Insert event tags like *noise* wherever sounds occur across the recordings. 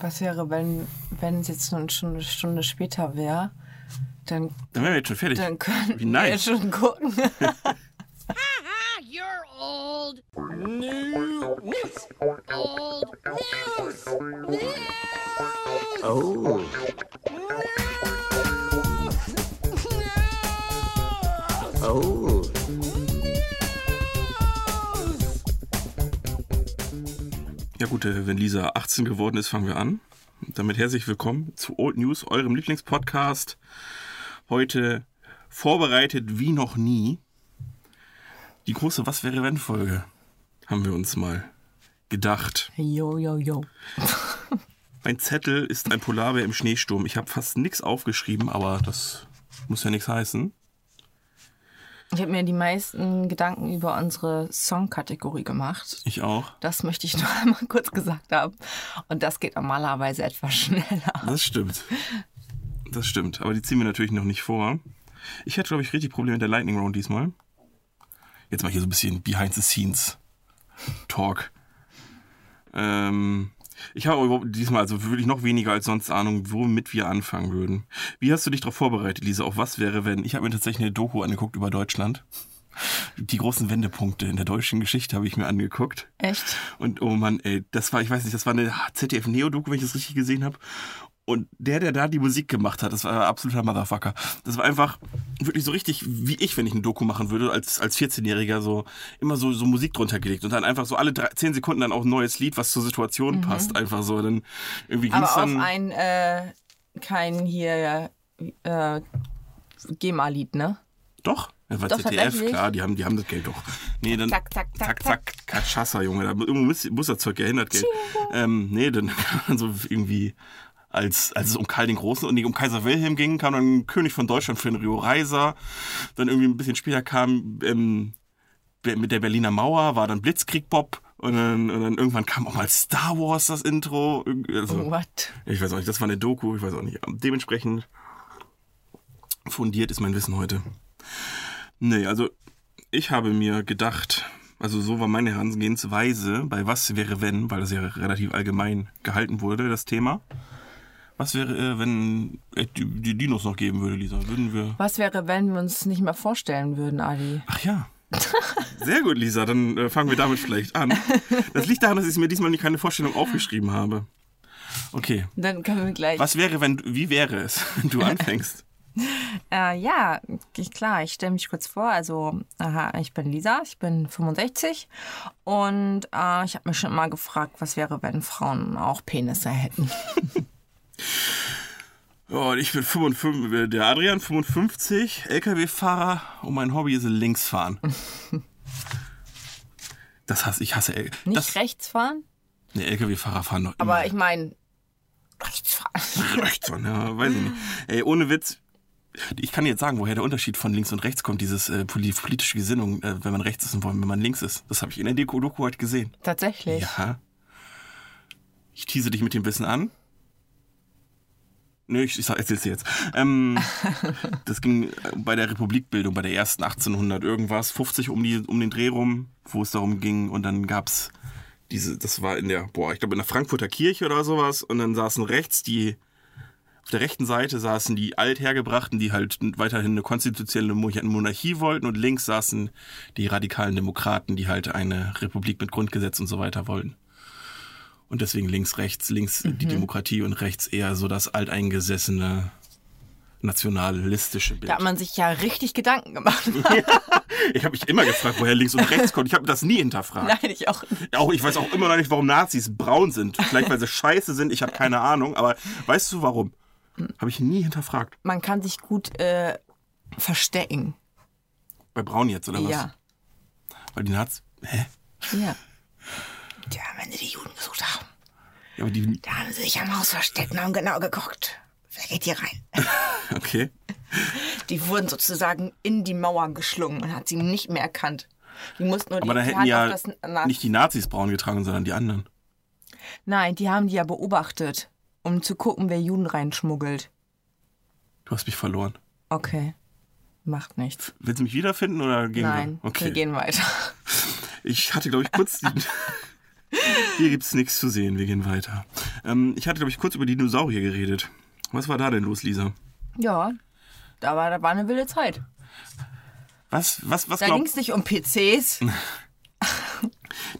Was wäre, wenn wenn es jetzt nur schon eine Stunde später wäre? Dann, Dann wären wir jetzt schon fertig. dann können Wie wir nice. jetzt schon gucken. *laughs* You're old news. Old news. News. Oh. Ja gut, äh, wenn Lisa 18 geworden ist, fangen wir an. Damit herzlich willkommen zu Old News, eurem Lieblingspodcast. Heute vorbereitet wie noch nie. Die große Was wäre wenn Folge haben wir uns mal gedacht. Jo, jo, jo. Mein Zettel ist ein Polarbär im Schneesturm. Ich habe fast nichts aufgeschrieben, aber das muss ja nichts heißen. Ich habe mir die meisten Gedanken über unsere Songkategorie gemacht. Ich auch. Das möchte ich *laughs* noch einmal kurz gesagt haben. Und das geht normalerweise etwas schneller. Das stimmt. Das stimmt. Aber die ziehen wir natürlich noch nicht vor. Ich hätte, glaube ich, richtig Probleme mit der Lightning Round diesmal. Jetzt mal hier so ein bisschen Behind the Scenes Talk. Ähm, ich habe überhaupt diesmal also wirklich noch weniger als sonst Ahnung, womit wir anfangen würden. Wie hast du dich darauf vorbereitet, Lisa? Auf was wäre, wenn? Ich habe mir tatsächlich eine Doku angeguckt über Deutschland. Die großen Wendepunkte in der deutschen Geschichte habe ich mir angeguckt. Echt? Und oh Mann, ey, das war, ich weiß nicht, das war eine ZDF-Neo-Doku, wenn ich das richtig gesehen habe. Und der, der da die Musik gemacht hat, das war ein absoluter Motherfucker. Das war einfach wirklich so richtig wie ich, wenn ich eine Doku machen würde, als, als 14-Jähriger, so immer so, so Musik drunter gelegt und dann einfach so alle drei, 10 Sekunden dann auch ein neues Lied, was zur Situation passt. Einfach so. Dann irgendwie Mhm. Aber ging's auch dann. ein, äh, kein hier, äh, GEMA-Lied, ne? Doch, das war Doch, ZDF, klar, die haben, die haben das Geld doch. Nee, dann. Zack, zack, zack, zack, zack. Kachassa, Junge. Da muss, muss das Zeug gehindert Geld. Ähm, nee, dann *laughs* kam man so irgendwie. Als, als es um Karl den Großen und nicht um Kaiser Wilhelm ging, kam dann König von Deutschland für den Rio Reiser. Dann irgendwie ein bisschen später kam ähm, mit der Berliner Mauer, war dann Blitzkrieg Bob. Und dann, und dann irgendwann kam auch mal Star Wars das Intro. Also, What? ich weiß auch nicht, das war eine Doku, ich weiß auch nicht. Dementsprechend fundiert ist mein Wissen heute. Nee, also ich habe mir gedacht, also so war meine Herangehensweise bei Was wäre wenn, weil das ja relativ allgemein gehalten wurde, das Thema. Was wäre, äh, wenn es die, Dinos noch geben würde, Lisa? Würden wir. Was wäre, wenn wir uns nicht mehr vorstellen würden, Ali? Ach ja. *laughs* Sehr gut, Lisa, dann äh, fangen wir damit vielleicht an. Das liegt daran, dass ich mir diesmal nicht keine Vorstellung aufgeschrieben habe. Okay. Dann können wir gleich. Was wäre, wenn, wie wäre es, *laughs* wenn du anfängst? *laughs* Äh, ja, ich, klar, ich stelle mich kurz vor. Also, aha, ich bin Lisa, ich bin 65 und äh, ich habe mich schon immer gefragt, was wäre, wenn Frauen auch Penisse hätten. Oh, ich bin 55, der Adrian 55, LKW-Fahrer und mein Hobby ist Linksfahren. *laughs* Das hasse ich, hasse L Nicht das, rechts fahren, Nee, LKW-Fahrer fahren noch aber immer ich meine, rechts fahren. rechts fahren, *laughs* ja, weiß ich nicht. Ey, ohne Witz, ich kann dir jetzt sagen, woher der Unterschied von links und rechts kommt, dieses äh, poli- politische Gesinnung, äh, wenn man rechts ist und wenn man links ist. Das habe ich in der Deko Doku heute gesehen. Tatsächlich. Ja. Ich tease dich mit dem Wissen an. Nö, ich, ich erzähl's dir jetzt. Ähm, *laughs* das ging äh, bei der Republikbildung, bei der ersten 1800 irgendwas, 50 um, die, um den Dreh rum, wo es darum ging. Und dann gab's diese, das war in der, boah, ich glaube in der Frankfurter Kirche oder sowas. Und dann saßen rechts die, auf der rechten Seite saßen die Althergebrachten, die halt weiterhin eine konstitutionelle Mo- Monarchie wollten. Und links saßen die radikalen Demokraten, die halt eine Republik mit Grundgesetz und so weiter wollten. Und deswegen links, rechts, links die Demokratie und rechts eher so das alteingesessene nationalistische Bild. Da hat man sich ja richtig Gedanken gemacht. *laughs* Ich habe mich immer gefragt, woher links und rechts kommt. Ich habe das nie hinterfragt. Nein, ich auch nicht. Auch ich weiß auch immer noch nicht, warum Nazis braun sind. Vielleicht weil sie scheiße sind, ich habe keine Ahnung. Aber weißt du warum? Habe ich nie hinterfragt. Man kann sich gut äh, verstecken. Bei Braun jetzt oder was? Ja. Weil die Nazis. Hä? Ja. Ja, wenn sie die Juden besucht haben, Ja, aber die. da haben sie sich am Haus versteckt und haben genau geguckt. Wer geht hier rein? *laughs* Okay. Die wurden sozusagen in die Mauer geschlungen und hat sie nicht mehr erkannt. Die mussten nur Aber die da hätten Hand ja das Na nicht die Nazis braun getragen, sondern die anderen. Nein, die haben die ja beobachtet, um zu gucken, wer Juden reinschmuggelt. Du hast mich verloren. Okay. Macht nichts. Willst du mich wiederfinden oder gehen Nein, wir? Okay. wir gehen weiter. Ich hatte, glaube ich, kurz die. *laughs* Hier gibt's nichts zu sehen, wir gehen weiter. Ähm, ich hatte, glaube ich, kurz über Dinosaurier geredet. Was war da denn los, Lisa? Ja, da war, da war eine wilde Zeit. Was, was, was Da ging es nicht um PCs. *laughs*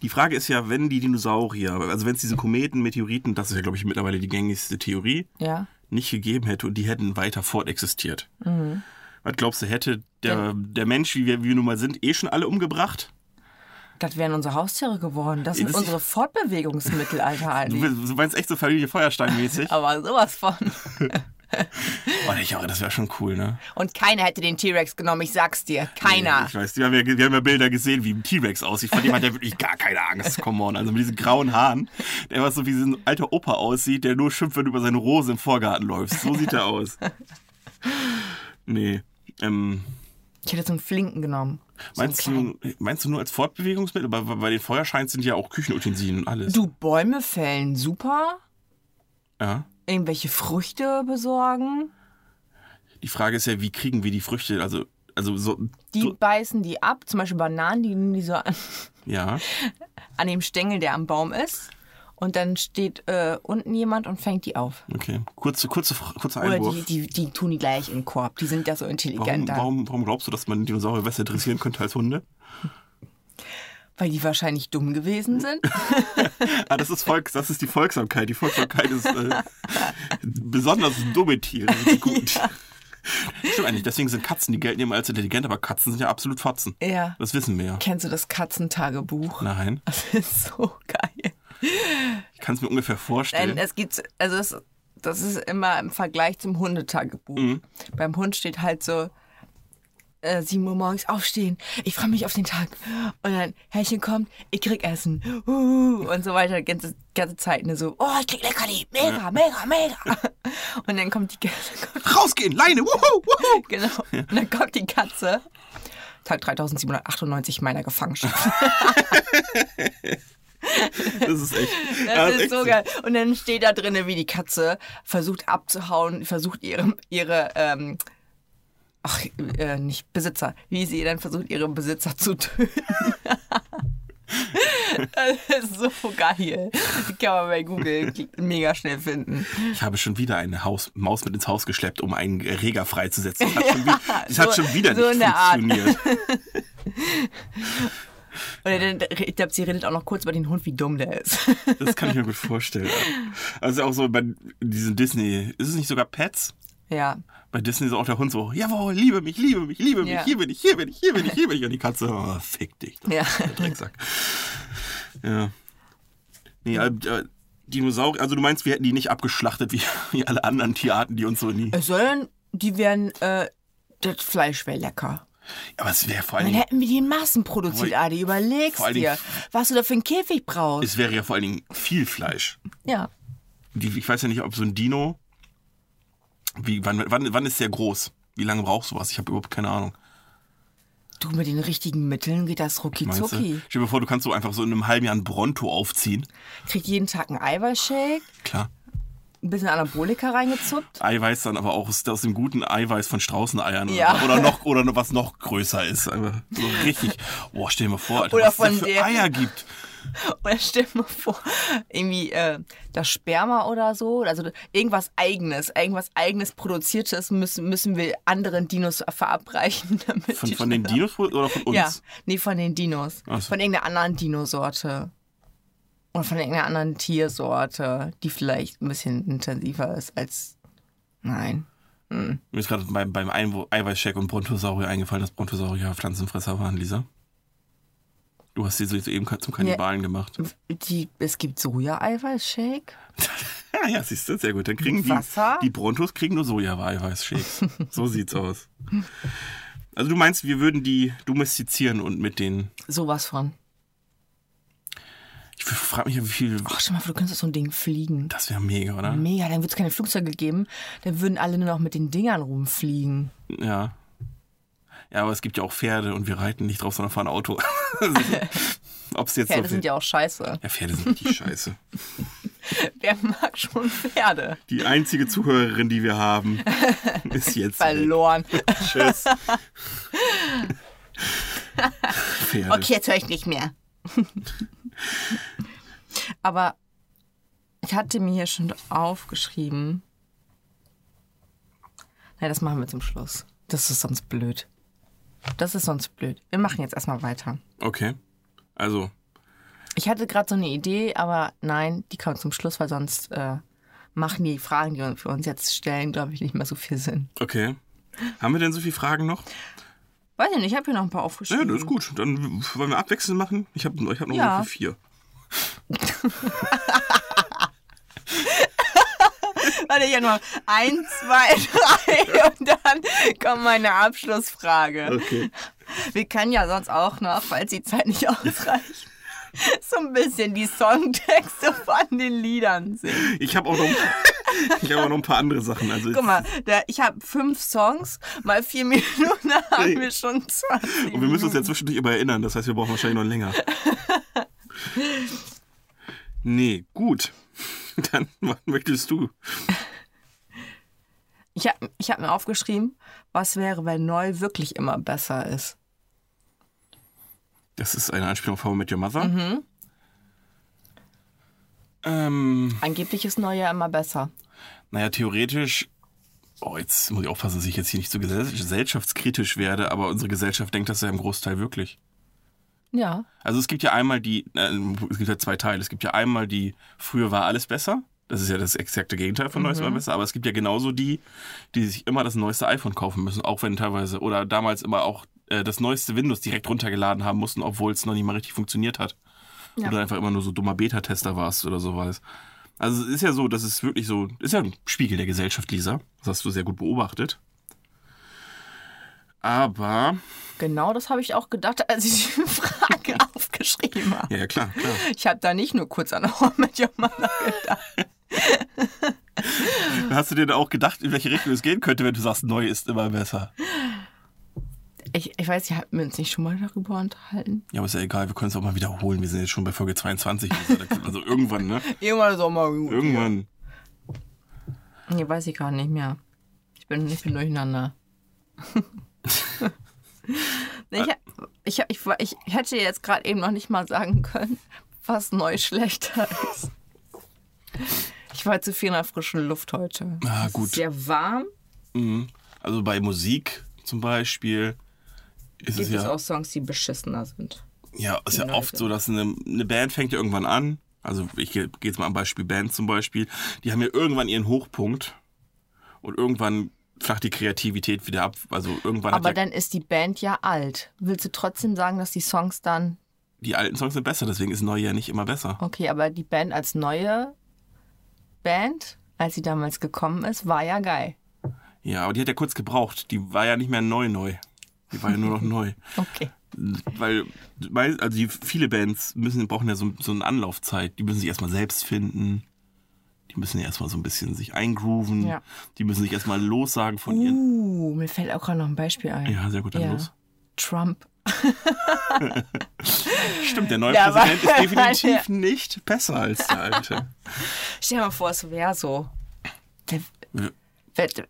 Die Frage ist ja, wenn die Dinosaurier, also wenn es diese Kometen, Meteoriten, das ist ja, glaube ich, mittlerweile die gängigste Theorie, Ja. nicht gegeben hätte und die hätten weiter fortexistiert. Mhm. Was glaubst du, hätte der, der Mensch, wie wir, wie wir nun mal sind, eh schon alle umgebracht? Das wären unsere Haustiere geworden. Das sind Das- unsere Fortbewegungsmittel, Alter. Du, Ali. willst- du meinst echt so Familie Feuerstein-mäßig? *laughs* Aber sowas von. *laughs* oh, ich auch, das wäre schon cool, ne? Und keiner hätte den T-Rex genommen, ich sag's dir. Keiner. Ich weiß, wir haben, ja, wir haben ja Bilder gesehen, wie ein T-Rex aussieht. Von dem hat er wirklich gar keine Angst. Come on. Also mit diesen grauen Haaren, der was so wie so ein alter Opa aussieht, der nur schimpft, wenn du über seine Rose im Vorgarten läufst. So sieht er aus. *laughs* Nee. Ähm, Ich hätte so einen Flinken genommen. So meinst, kleinen. du, meinst du nur als Fortbewegungsmittel? Aber bei den Feuerscheins sind ja auch Küchenutensilien und alles. Du, Bäume fällen super. Ja. Irgendwelche Früchte besorgen. Die Frage ist ja, wie kriegen wir die Früchte? Also, also so. Die so beißen die ab. Zum Beispiel Bananen, die nehmen die so an, ja. *laughs* an dem Stängel, der am Baum ist. Und dann steht äh, unten jemand und fängt die auf. Okay. Kurze, kurze, kurzer Oder Einwurf. die, die, die tun die gleich in den Korb. Die sind ja so Warum, intelligent. dann. warum, warum glaubst du, dass man Dinosaurier besser interessieren könnte als Hunde? Weil die wahrscheinlich dumm gewesen sind. *laughs* Ah, das ist Volks, das ist die Folgsamkeit. Die Folgsamkeit ist äh, besonders dumme Tiere. Gut. Stimmt eigentlich, deswegen sind Katzen, die gelten immer als intelligent, aber Katzen sind ja absolut Fotzen. ja. Das wissen wir ja. Kennst du das Katzentagebuch? Nein, Das ist so geil. Ich kann es mir ungefähr vorstellen. es gibt, also es, das ist immer im Vergleich zum Hundetagebuch. Mhm. Beim Hund steht halt so, äh, 7 Uhr morgens aufstehen, ich freue mich auf den Tag. Und dann, Herrchen kommt, ich krieg Essen. Uh, und so weiter, die ganze, ganze Zeit. Ne, so, oh, ich krieg Leckerli, mega, mega, mega. *laughs* Und dann *laughs* kommt die, Rausgehen, Leine, wuhu, wuhu. genau, und dann kommt die Katze. Tag 3798 meiner Gefangenschaft. *laughs* *laughs* Das ist echt. Das ist echt so geil. Und dann steht da drinne, wie die Katze versucht abzuhauen, versucht ihre, ihre ähm, ach, äh, nicht Besitzer, wie sie dann versucht, ihre Besitzer zu töten. *laughs* das ist so geil. Die kann man bei Google mega schnell finden. Ich habe schon wieder eine Haus, Maus mit ins Haus geschleppt, um einen Erreger freizusetzen. Das hat *laughs* schon, wie, das hat so- schon wieder so nicht funktioniert. Und ich glaube, sie redet auch noch kurz über den Hund, wie dumm der ist. *laughs* Das kann ich mir gut vorstellen. Also auch so bei diesen Disney, ist es nicht sogar Pets? ja. Bei Disney ist auch der Hund so, jawohl, liebe mich, liebe mich, liebe mich, Ja. hier bin ich, hier bin ich, hier bin ich, hier bin ich. Und die Katze, oh, fick dich. Ja. Drecksack. Ja. Nee, äh, äh, Dinosaurier, also du meinst, wir hätten die nicht abgeschlachtet wie, *laughs* wie alle anderen Tierarten, die uns so nie. Sondern die wären, äh, das Fleisch wäre lecker. Aber es wäre vor allen Dann hätten wir die in Massen produziert, Vor- Adi. Überlegst vor dir, was du da für einen Käfig brauchst. es wäre ja vor allen Dingen viel Fleisch. Ja. Die, ich weiß ja nicht, ob so ein Dino, wie, wann, wann, wann ist der groß? Wie lange brauchst du was? Ich habe überhaupt keine Ahnung. Du, mit den richtigen Mitteln geht das rucki zucki. Stell dir vor, du kannst so einfach so in einem halben Jahr ein Bronto aufziehen. Kriegt jeden Tag einen Eiweißshake, Klar. Ein bisschen Anabolika reingezuppt. Eiweiß dann aber auch aus, aus dem guten Eiweiß von Straußeneiern Ja. oder, oder noch oder was noch größer ist. Aber so richtig. Boah, stell dir mal vor, Alter, Oder was es für der- Eier gibt. Oder stell dir mal vor, irgendwie äh, das Sperma oder so, also irgendwas Eigenes, irgendwas Eigenes Produziertes müssen, müssen wir anderen Dinos verabreichen. *laughs* Damit Von, von den Dinos oder von uns? Ja, nee, von den Dinos. So. Von irgendeiner anderen Dinosorte. Oder von irgendeiner anderen Tiersorte, die vielleicht ein bisschen intensiver ist als. Nein. Mir ist gerade beim, beim Eiweißshake und Brontosaurier eingefallen, dass Brontosaurier Pflanzenfresser waren, Lisa. Du hast sie so eben zum Kannibalen gemacht. Die, es gibt Soja-Eiweißshake. Ja, *laughs* ja, siehst du, sehr gut. Dann kriegen die, Wasser? die Brontos kriegen nur Soja-Eiweißshakes. so *laughs* sieht's aus. Also du meinst, wir würden die domestizieren und mit den. Sowas von. Ich frage mich wie viel. Ach, stell mal du könntest auf so ein Ding fliegen. Das wäre mega, oder? Mega, dann wird es keine Flugzeuge geben. Dann würden alle nur noch mit den Dingern rumfliegen. Ja. Ja, aber es gibt ja auch Pferde und wir reiten nicht drauf, sondern fahren Auto. *laughs* *laughs* Ob es jetzt Pferde so sind ja auch scheiße. ja, Pferde sind die Scheiße. *laughs* Wer mag schon Pferde? Die einzige Zuhörerin, die wir haben, ist jetzt. Verloren. Tschüss. Pferde. Okay, jetzt höre ich nicht mehr. *laughs* Aber Ich hatte mir hier schon aufgeschrieben. Nein, das machen wir zum Schluss. Das ist sonst blöd. Das ist sonst blöd. Wir machen jetzt erstmal weiter. Okay. Also, Ich hatte gerade so eine Idee, aber nein, die kommt zum Schluss, weil sonst äh, machen die Fragen, die wir für uns jetzt stellen, glaube ich, nicht mehr so viel Sinn. okay. Haben wir denn so viele Fragen noch? Weiß ich nicht, ich habe hier noch ein paar Ja, aufgeschrieben. das ist gut. Dann wollen wir abwechselnd machen. Ich habe ich hab noch Ja. ungefähr vier. *laughs* Warte, ich habe noch eins, zwei, drei *laughs* und dann kommt meine Abschlussfrage. Okay. Wir können ja sonst auch noch, falls die Zeit nicht ausreicht, *laughs* so ein bisschen die Songtexte von den Liedern singen. Ich habe auch, noch- *laughs* ich hab auch noch ein paar andere Sachen. Also Guck mal, der, ich habe fünf Songs, mal vier *laughs* Minuten, haben wir schon 20 Und wir müssen uns ja zwischendurch immer erinnern. Das heißt, wir brauchen wahrscheinlich noch länger. Nee, gut. Dann, was möchtest du? Ich habe ich hab mir aufgeschrieben, was wäre, wenn neu wirklich immer besser ist. Das ist eine Anspielung auf How I Met Your Mother. Mhm. Ähm, Angeblich ist neu ja immer besser. naja, theoretisch. Oh, jetzt muss ich aufpassen, dass ich jetzt hier nicht so gesell- gesellschaftskritisch werde, aber unsere Gesellschaft denkt das ja im Großteil wirklich. Ja. Also es gibt ja einmal die, äh, es gibt ja zwei Teile. Es gibt ja einmal die, früher war alles besser. Das ist ja das exakte Gegenteil von Neues war besser. Aber es gibt ja genauso die, die sich immer das neueste iPhone kaufen müssen, auch wenn teilweise, oder damals immer auch äh, das neueste Windows direkt runtergeladen haben mussten, obwohl es noch nicht mal richtig funktioniert hat. Ja. Oder einfach immer nur so dummer Beta-Tester warst oder sowas. Also es ist ja so, das ist wirklich so, ist ja ein Spiegel der Gesellschaft, Lisa. Das hast du sehr gut beobachtet. Aber, Genau das habe ich auch gedacht, als ich die *laughs* Frage aufgeschrieben habe. ja, klar, klar. Ich habe da nicht nur kurz an How I Met Your Mother gedacht. Hast du dir da auch gedacht, in welche Richtung es gehen könnte, wenn du sagst, neu ist immer besser? Ich, ich weiß, habt mir uns nicht schon mal darüber unterhalten. Ja, aber ist ja egal, wir können es auch mal wiederholen. Wir sind jetzt schon bei Folge 22. Also irgendwann, ne? *laughs* Irgendwann so mal gut. Irgendwann. Nee, weiß ich gar nicht mehr. Ich bin, *laughs* ich bin durcheinander. ich, ich, ich, ich, ich hätte jetzt gerade eben noch nicht mal sagen können, was neu schlechter *laughs* ist. Ich war zu viel in der frischen Luft heute. Ah, gut. ist sehr warm. Mhm. Also bei Musik zum Beispiel ist es Gibt es ja, auch Songs, die beschissener sind. ja, ist ja die oft so, dass eine, eine Band fängt ja irgendwann an. Also ich gehe geh jetzt mal am Beispiel Band zum Beispiel. Die haben ja irgendwann ihren Hochpunkt und irgendwann flacht die Kreativität wieder ab. Also irgendwann Aber dann ist die Band ja alt. Willst du trotzdem sagen, dass die Songs dann. die alten Songs sind besser, deswegen ist neu ja nicht immer besser. Okay, aber die Band als neue Band, als sie damals gekommen ist, war ja geil. Ja, aber die hat ja kurz gebraucht. Die war ja nicht mehr neu neu. Die war ja nur noch *laughs* neu. Okay. weil weil- also die, viele Bands müssen brauchen ja so, so eine Anlaufzeit. Die müssen sich erstmal selbst finden. Die müssen ja erstmal so ein bisschen sich eingrooven. Ja. Die müssen sich erstmal lossagen von ihren. Uh, mir fällt auch gerade noch ein Beispiel ein. Ja, sehr gut, dann Ja. los. Trump. *laughs* Stimmt, der neue Ja, Präsident ist *laughs* definitiv nicht besser als der alte. Stell dir mal vor, es wäre so. Der,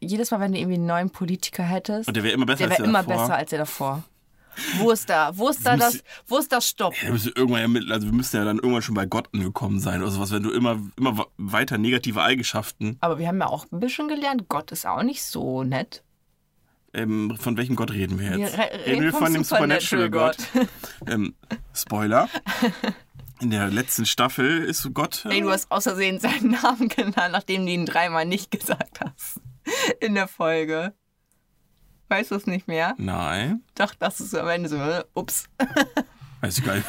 jedes Mal, wenn du irgendwie einen neuen Politiker hättest, Und der wäre immer besser der als wäre der immer davor. besser als der davor. Wo ist da? Wo ist da Das das? Wo ist das Stopp? Ja, wir müssen irgendwann ja mit, also wir müssen ja dann irgendwann schon bei Gott angekommen sein oder sowas, wenn du immer, immer weiter negative Eigenschaften, Aber wir haben ja auch ein bisschen gelernt, Gott ist auch nicht so nett. ähm, von welchem Gott reden wir Wir jetzt? re- reden vom dem Supernatural Gott. ähm, Spoiler. In der letzten Staffel ist Gott. Ey, du hast außersehen seinen Namen genannt, nachdem du ihn dreimal nicht gesagt hast. *laughs* In der Folge. Weißt du es nicht mehr? Nein. Doch, das ist am Ende so, äh, ups. *laughs* Weiß ich gar nicht.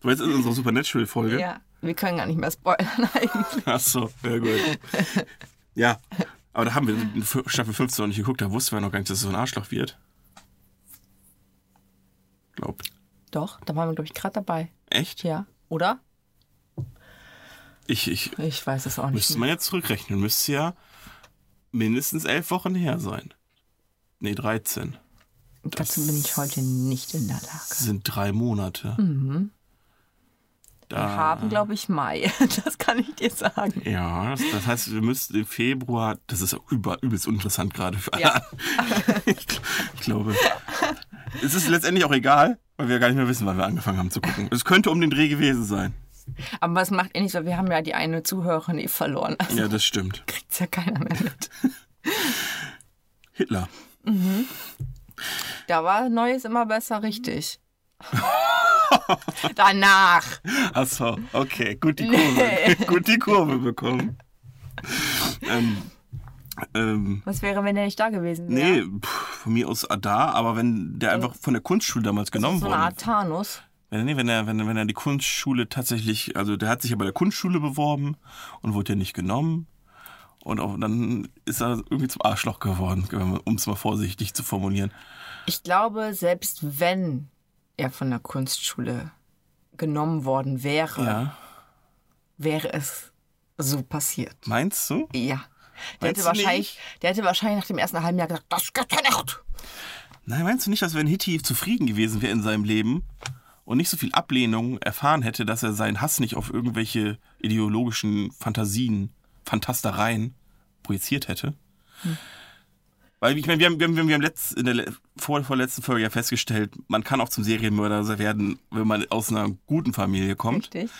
Du weißt, in unserer Supernatural-Folge? Ja, wir können gar nicht mehr spoilern eigentlich. Ach so, ja gut. Ja, aber da haben wir Staffel 15 noch nicht geguckt, da wussten wir noch gar nicht, dass es so ein Arschloch wird. Glaub. Doch, da waren wir, glaube ich, gerade dabei. Echt? Ja. Oder? Ich, ich Ich weiß es auch nicht. müsste man jetzt zurückrechnen. Müsste ja mindestens elf Wochen her sein. Nee, 13. Dazu bin ich heute nicht in der Lage. Das sind drei Monate. Mhm. Da, Wir haben, glaube ich, Mai. *laughs* Das kann ich dir sagen. Ja, das, das heißt, wir müssten im Februar, das ist über, übelst uninteressant gerade für alle. Ja. *laughs* ich, ich glaube, es ist letztendlich auch egal, weil wir gar nicht mehr wissen, wann wir angefangen haben zu gucken. Es könnte um den Dreh gewesen sein. Aber was macht ihr nicht so? Wir haben ja die eine Zuhörerin eh verloren. Also Ja, das stimmt. kriegt's ja keiner mehr mit. *laughs* Hitler. Da war Neues immer besser richtig. *laughs* Danach. Achso, okay, gut die Kurve. *laughs* gut die Kurve bekommen. ähm, ähm, Was wäre, wenn der nicht da gewesen wäre? nee, pff, von mir aus da, aber wenn der einfach von der Kunstschule damals genommen So eine Art Thanos. Wenn, nee, wenn er, wenn, wenn er die Kunstschule tatsächlich, also der hat sich ja bei der Kunstschule beworben und wurde ja nicht genommen. Und auch, dann ist er irgendwie zum Arschloch geworden, um es mal vorsichtig zu formulieren. Ich glaube, selbst wenn er von der Kunstschule genommen worden wäre, Ja. wäre es so passiert. Meinst du? Ja. Der Meinst hätte, wahrscheinlich, der hätte wahrscheinlich nach dem ersten halben Jahr gesagt, das geht ja nicht. Nein, meinst du nicht, dass wenn Hitti zufrieden gewesen wäre in seinem Leben und nicht so viel Ablehnung erfahren hätte, dass er seinen Hass nicht auf irgendwelche ideologischen Fantasien, Fantastereien projiziert hätte? Weil ich meine, wir haben, wir haben, wir haben letzt, in der vor, vorletzten Folge ja festgestellt, man kann auch zum Serienmörder werden, wenn man aus einer guten Familie kommt. Richtig.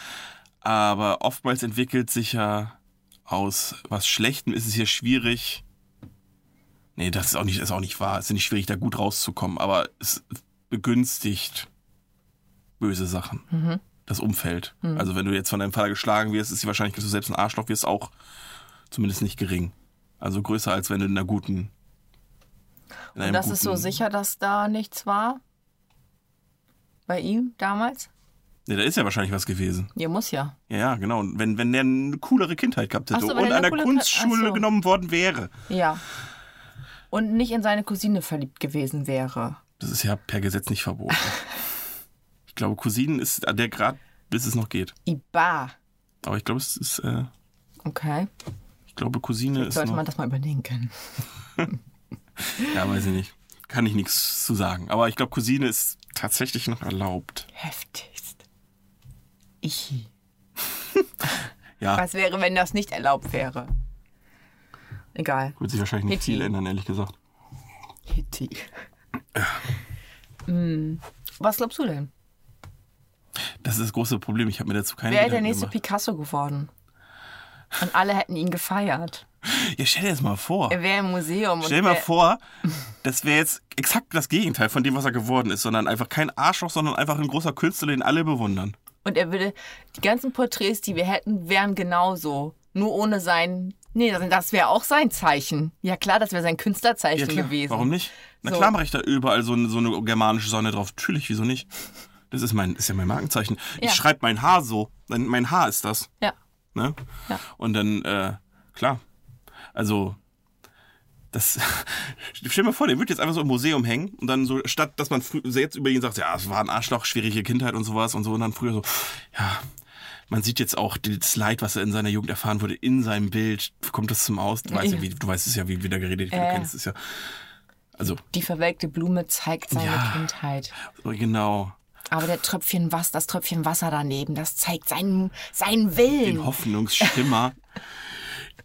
Aber oftmals entwickelt sich ja aus was Schlechtem ist es hier schwierig. Nee, das ist auch nicht, ist auch nicht wahr. Es ist nicht schwierig, da gut rauszukommen, aber es begünstigt böse Sachen. Das Umfeld. Also wenn du jetzt von deinem Vater geschlagen wirst, ist die Wahrscheinlichkeit, dass du selbst ein Arschloch wirst, auch zumindest nicht gering. Also größer, als wenn du in einer guten. In Und das ist so guten- sicher, dass da nichts war? Bei ihm damals? Nee, da ist ja wahrscheinlich was gewesen. Ja, muss ja. Ja, ja, genau. Und wenn, wenn der eine coolere Kindheit gehabt hätte so, und an der Kunstschule so. genommen worden wäre, Ja. Und nicht in seine Cousine verliebt gewesen wäre. Das ist ja per Gesetz nicht verboten. *laughs* ich glaube, Cousinen ist der Grad, bis es noch geht. Iba. Aber ich glaube, es ist, äh, Okay. ich glaube, Cousine ist Sollte noch, man das mal überdenken. *laughs* ja, weiß ich nicht. Kann ich nichts zu sagen. Aber ich glaube, Cousine ist tatsächlich noch erlaubt. Heftigst. Ich. *laughs* Ja, Was wäre, wenn das nicht erlaubt wäre? Egal. wird sich wahrscheinlich nicht Hitti. viel ändern, ehrlich gesagt. Hitti. Hm. Was glaubst du denn? Das ist das große Problem. Ich habe mir dazu keine Wer wäre der nächste gemacht. Picasso geworden? Und alle hätten ihn gefeiert. Ja, stell dir das mal vor. Er wäre im Museum. Stell dir mal vor, das wäre jetzt exakt das Gegenteil von dem, was er geworden ist, sondern einfach kein Arschloch, sondern einfach ein großer Künstler, den alle bewundern. Und er würde, die ganzen Porträts, die wir hätten, wären genauso. Nur ohne sein, nee, das- wäre auch sein Zeichen. Ja klar, das wäre sein Ja, Künstlerzeichen klar. gewesen. Warum nicht? Na So. klar mache ich da überall so, eine- so eine germanische Sonne drauf. Natürlich, wieso nicht? Das ist mein, ist ja mein Markenzeichen. Ich Ja. schreibe mein Haar so. Mein, Haar ist das. Ja. Ne? Ja. Und dann, äh, klar. Also, das. *laughs* Stell dir mal vor, der wird jetzt einfach so im Museum hängen und dann so, statt dass man jetzt über ihn sagt, ja, es war ein Arschloch, schwierige Kindheit und sowas und so, und dann früher so, ja, man sieht jetzt auch das Leid, was er in seiner Jugend erfahren wurde, in seinem Bild. Kommt das zum Aus? Du weißt ja, wie, du weißt es ja, wie wieder geredet, wie du Äh. kennst es ja. Also, Die verwelkte Blume zeigt seine Ja. Kindheit. genau. Aber der Tröpfchen Wasser, das Tröpfchen Wasser daneben, das zeigt seinen, seinen Willen. Den Hoffnungsschimmer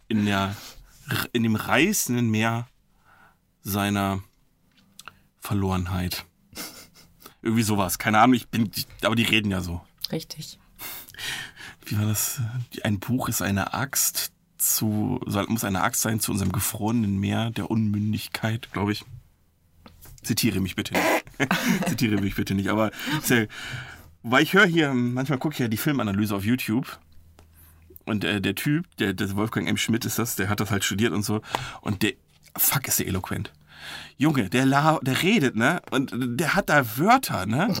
in, der, in dem reißenden Meer seiner Verlorenheit. Irgendwie sowas. Keine Ahnung, ich bin, aber die reden ja so. Richtig. Wie war das? Ein Buch ist eine Axt zu, soll, muss eine Axt sein zu unserem gefrorenen Meer der Unmündigkeit, glaube ich. Zitiere mich bitte nicht. *laughs* Zitiere mich bitte nicht. Aber weil ich höre hier, manchmal gucke ich ja die Filmanalyse auf YouTube. Und äh, der Typ, der, der Wolfgang M. Schmidt ist das, der hat das halt studiert und so. Und der, fuck, ist der eloquent. Junge, der, la, der redet, ne? Und der hat da Wörter, ne?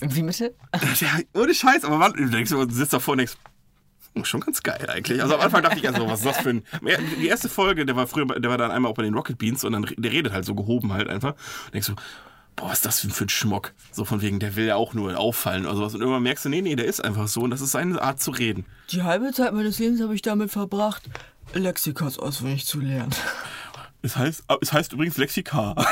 Wie bitte? *laughs* Ja, ohne Scheiß, aber man, du denkst, du sitzt davor und denkst, schon ganz geil eigentlich. Also am Anfang dachte ich also, was ist das für ein. *laughs* Die erste Folge, der war früher, der war dann einmal auch bei den Rocket Beans und dann der redet halt so gehoben halt einfach. Und denkst du, boah, was ist das für ein, Schmuck? So von wegen, der will ja auch nur auffallen oder sowas. Und irgendwann merkst du, nee, nee, der ist einfach so und das ist seine Art zu reden. Die halbe Zeit meines Lebens habe ich damit verbracht, Lexikons auswendig zu lernen. Es heißt, es heißt übrigens Lexikar. *laughs*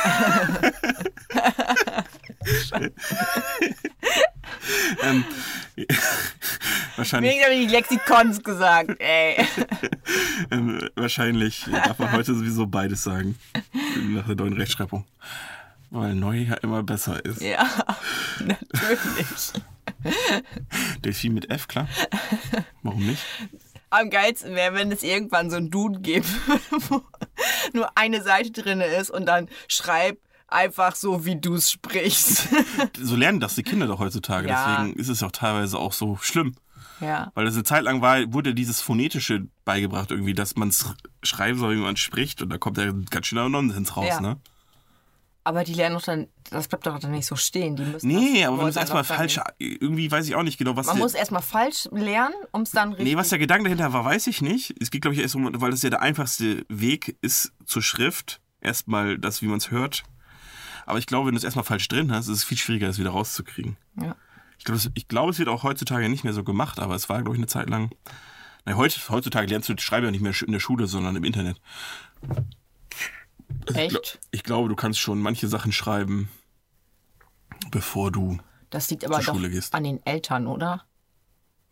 *laughs* ähm, wahrscheinlich. Habe ich Lexikons gesagt, *laughs* ey. Ähm, wahrscheinlich darf man heute sowieso beides sagen. Nach der neuen Rechtschreibung. Weil neu ja immer besser ist. Ja, *laughs* natürlich. Delfin mit F, klar. Warum nicht? Am geilsten wäre, wenn es irgendwann so ein Dude gibt, wo nur eine Seite drin ist und dann schreib einfach so, wie du es sprichst. So lernen das die Kinder doch heutzutage. Ja. Deswegen ist es auch teilweise auch so schlimm. Ja. Weil das eine Zeit lang war, wurde dieses Phonetische beigebracht, irgendwie, dass man es schreiben soll, wie man spricht. Und da kommt ja ganz schöner Nonsens raus, Ja. ne? Aber die lernen doch dann, das bleibt doch dann nicht so stehen. Die müssen Nee, aber es Wort erstmal falsch, irgendwie weiß ich auch nicht genau, was Man muss erstmal falsch lernen, um es dann richtig. Nee, was der Gedanke dahinter war, weiß ich nicht. Es geht, glaube ich, erst um, weil das ja der einfachste Weg ist zur Schrift. Erstmal das, wie man es hört. Aber ich glaube, wenn du es erstmal falsch drin hast, ist es viel schwieriger, das wieder rauszukriegen. Ja. Ich glaube, es, ich glaube, es wird auch heutzutage nicht mehr so gemacht, aber es war, glaube ich, eine Zeit lang. Na, heut, heutzutage lernst du Schreiben ja nicht mehr in der Schule, sondern im Internet. Echt? Ich glaube, du kannst schon manche Sachen schreiben, bevor du Das liegt aber zur doch gehst. an den Eltern, oder?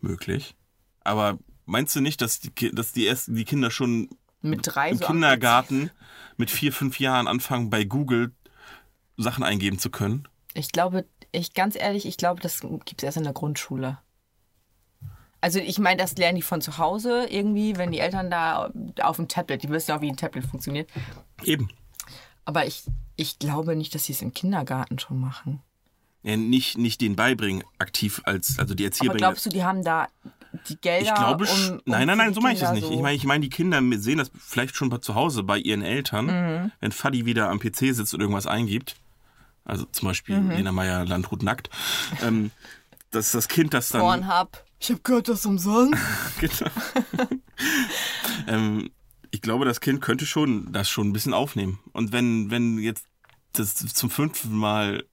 möglich. Aber meinst du nicht, dass die, dass die ersten, die Kinder schon Mit drei im so Kindergarten mit vier, fünf Jahren anfangen, bei Google Sachen eingeben zu können? Ich glaube, ich ganz ehrlich, ich glaube, das gibt es erst in der Grundschule. Also ich meine, das lernen die von zu Hause irgendwie, wenn die Eltern da auf dem Tablet, die wissen ja auch, wie ein Tablet funktioniert. Eben. Aber ich, ich glaube nicht, dass sie es im Kindergarten schon machen. Ja, nicht, nicht den beibringen, aktiv als, also die Erzieher Aber bringen. glaubst du, die haben da die Gelder? Ich glaube, um, um nein, nein, nein, so meine ich das nicht. so- Ich meine, ich meine, die Kinder sehen das vielleicht schon zu Hause bei ihren Eltern, Mhm. wenn Fadi wieder am PC sitzt und irgendwas eingibt. Also zum Beispiel Mhm. Lena Meyer Landrut nackt. ähm, dass das Kind das dann. Pornhub. Ich habe gehört, das umsonst. *laughs* Genau. ähm, ich glaube, das Kind könnte schon das schon ein bisschen aufnehmen. Und wenn, wenn jetzt das zum fünften Mal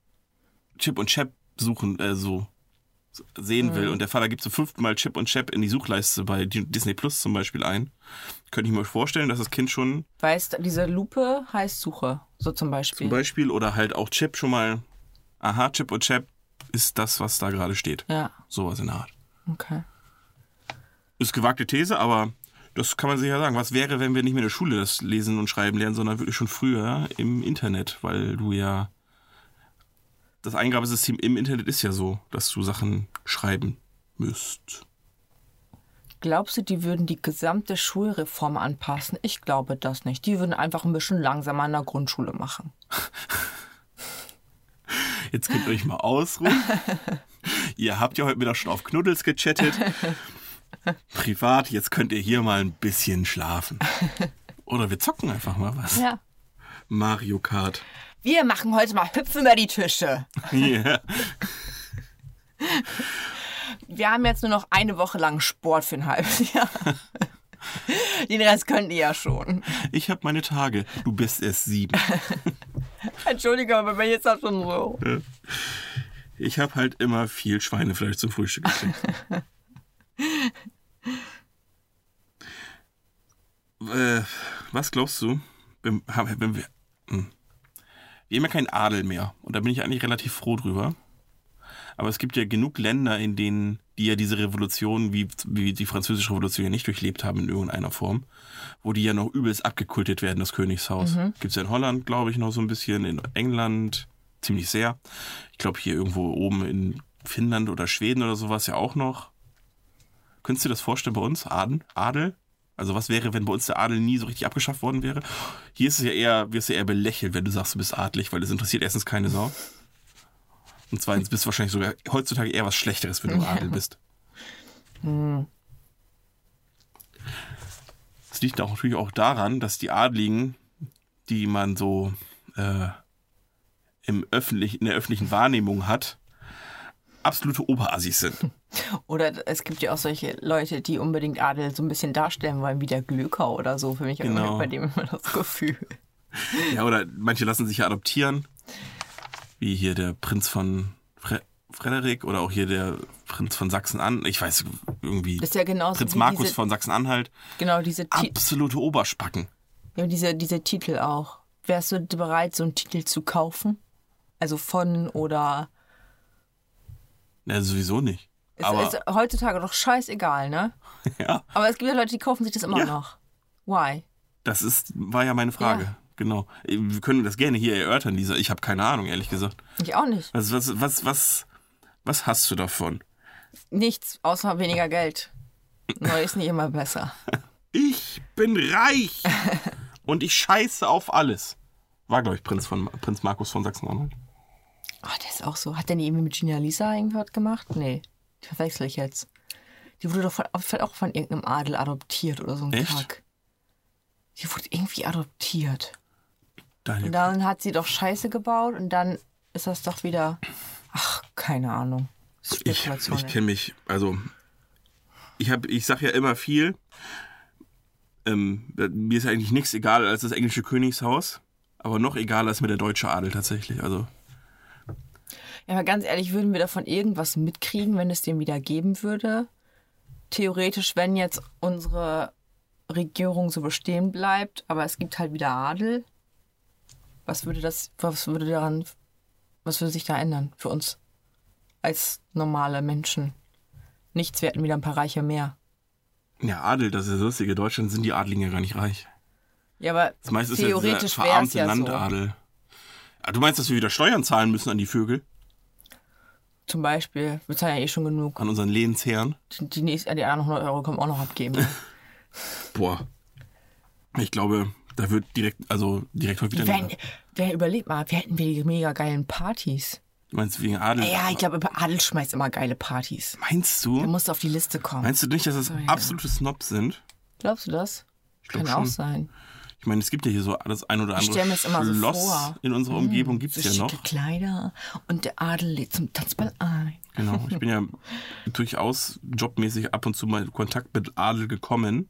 Chip und Chap suchen, äh, so sehen will und der Vater gibt zum fünften Mal Chip und Chap in die Suchleiste bei Di- Disney Plus zum Beispiel ein, könnte ich mir vorstellen, dass das Kind schon Weißt, diese Lupe heißt Suche, so zum Beispiel. zum Beispiel oder halt auch Chip schon mal, aha, Chip und Chap ist das, was da gerade steht. Ja, Sowas in der Art. okay. Ist gewagte These, aber das kann man sich ja sagen. Was wäre, wenn wir nicht mehr in der Schule das Lesen und Schreiben lernen, sondern wirklich schon früher im Internet, weil du ja das Eingabesystem im Internet ist ja so, dass du Sachen schreiben müsst. Glaubst du, die würden die gesamte Schulreform anpassen? Ich glaube das nicht. Die würden einfach ein bisschen langsamer in der Grundschule machen. *laughs* Jetzt könnt ihr euch mal ausruhen. *laughs* ihr habt ja heute Mittag schon auf Knuddels gechattet. Privat, jetzt könnt ihr hier mal ein bisschen schlafen. *laughs* Oder wir zocken einfach mal was. Ja. Mario Kart. Wir machen heute mal Hüpfen über die Tische. Yeah. Wir haben jetzt nur noch eine Woche lang Sport für ein halbes Jahr. Den Rest könnt ihr ja schon. Ich habe meine Tage. Du bist erst sieben. *laughs* Entschuldige, aber bei mir ist das schon so. Ich habe halt immer viel Schweinefleisch zum Frühstück gekriegt. *laughs* äh, was glaubst du, wenn, wenn wir. Hm. Wir haben ja keinen Adel mehr. Und da bin ich eigentlich relativ froh drüber. Aber es gibt ja genug Länder, in denen die ja diese Revolution, wie, wie die französische Revolution ja nicht durchlebt haben in irgendeiner Form, wo die ja noch übelst abgekultet werden, das Königshaus. Gibt es ja in Holland, glaube ich, noch so ein bisschen, in England ziemlich sehr. Ich glaube, hier irgendwo oben in Finnland oder Schweden oder sowas ja auch noch. Könntest du dir das vorstellen bei uns? Adel? Adel? Also was wäre, wenn bei uns der Adel nie so richtig abgeschafft worden wäre? Hier ist es ja eher, wirst du eher belächelt, wenn du sagst, du bist adlig, weil das interessiert erstens keine Sau. Und zweitens bist du wahrscheinlich sogar heutzutage eher was Schlechteres, wenn du Adel bist. Es liegt auch natürlich auch daran, dass die Adligen, die man so äh, im öffentlich, in der öffentlichen Wahrnehmung hat, absolute Oberassis sind. Oder es gibt ja auch solche Leute, die unbedingt Adel so ein bisschen darstellen wollen, wie der Glöcker oder so. Für mich Genau. bei dem immer das Gefühl. *laughs* Ja, oder manche lassen sich ja adoptieren. Wie hier der Prinz von Fre Frederik oder auch hier der Prinz von Sachsen-Anhalt. Ich weiß irgendwie. Das ist ja genauso Prinz Markus diese, von Sachsen-Anhalt. genau diese, Ti Absolute Oberspacken. ja, diese, diese Titel auch. Wärst du bereit, so einen Titel zu kaufen? Also von oder. Ja, sowieso nicht. Ist, Aber ist heutzutage doch scheißegal, ne? *laughs* ja, Aber es gibt ja Leute, die kaufen sich das immer Ja. noch. Why? das ist, war ja meine Frage. Ja. Genau. Wir können das gerne hier erörtern, Lisa. Ich habe keine Ahnung, ehrlich gesagt. Ich auch nicht. Was, was, was, was, Was hast du davon? Nichts, außer weniger Geld. Neu ist nicht immer besser. *laughs* Ich bin reich *laughs* und ich scheiße auf alles. War, glaube ich, Prinz, von, Prinz Markus von Sachsen-Anhalt. Oh, der ist auch so. Hat der nie irgendwie mit Gina Lisa irgendwas gemacht? Nee, verwechsel ich jetzt. Die wurde doch von, auch von irgendeinem Adel adoptiert oder so ein Echt? Kack. Die wurde irgendwie adoptiert. Daniel. Und dann hat sie doch Scheiße gebaut und dann ist das doch wieder. Ach, keine Ahnung. Ich, ich kenne mich, also ich habe, ich sag ja immer viel. Ähm, mir ist eigentlich nichts egal als das englische Königshaus, aber noch egaler ist mir der deutsche Adel tatsächlich. Also ja, aber ganz ehrlich, würden wir davon irgendwas mitkriegen, wenn es den wieder geben würde? Theoretisch, wenn jetzt unsere Regierung so bestehen bleibt, aber es gibt halt wieder Adel. Was würde das, was würde daran, was würde sich da ändern für uns als normale Menschen? Nichts, wir hätten wieder ein paar Reiche mehr. ja, Adel, das ist das Lustige. Deutschland sind die Adligen ja gar nicht reich. Ja, aber Das meiste ist theoretisch ja wäre es ja so. Landadel. Ah, Du meinst, dass wir wieder Steuern zahlen müssen an die Vögel, Zum Beispiel, wir zahlen ja eh schon genug. an unseren Lehnsherren? Die, die, nächsten, die anderen 100 Euro können wir auch noch abgeben. *laughs* Boah. Ich glaube, da wird direkt, also direkt heute wieder. Wenn, wer überlegt mal, wir hätten wir mega geilen Partys. Du meinst wegen Adel? Ja, ich glaube, Adel schmeißt immer geile Partys. Meinst du? musst du auf die Liste kommen. Meinst du nicht, dass das ja. absolute Snobs sind? Glaubst du das? Ich Kann auch sein. Ich meine, es gibt ja hier so das ein oder Ich andere stell mir immer so Schloss vor. in unserer Umgebung gibt So es ja noch. Kleider und der Adel lädt zum Tanzball ein. Genau. Ich bin ja durchaus jobmäßig ab und zu mal in Kontakt mit Adel gekommen.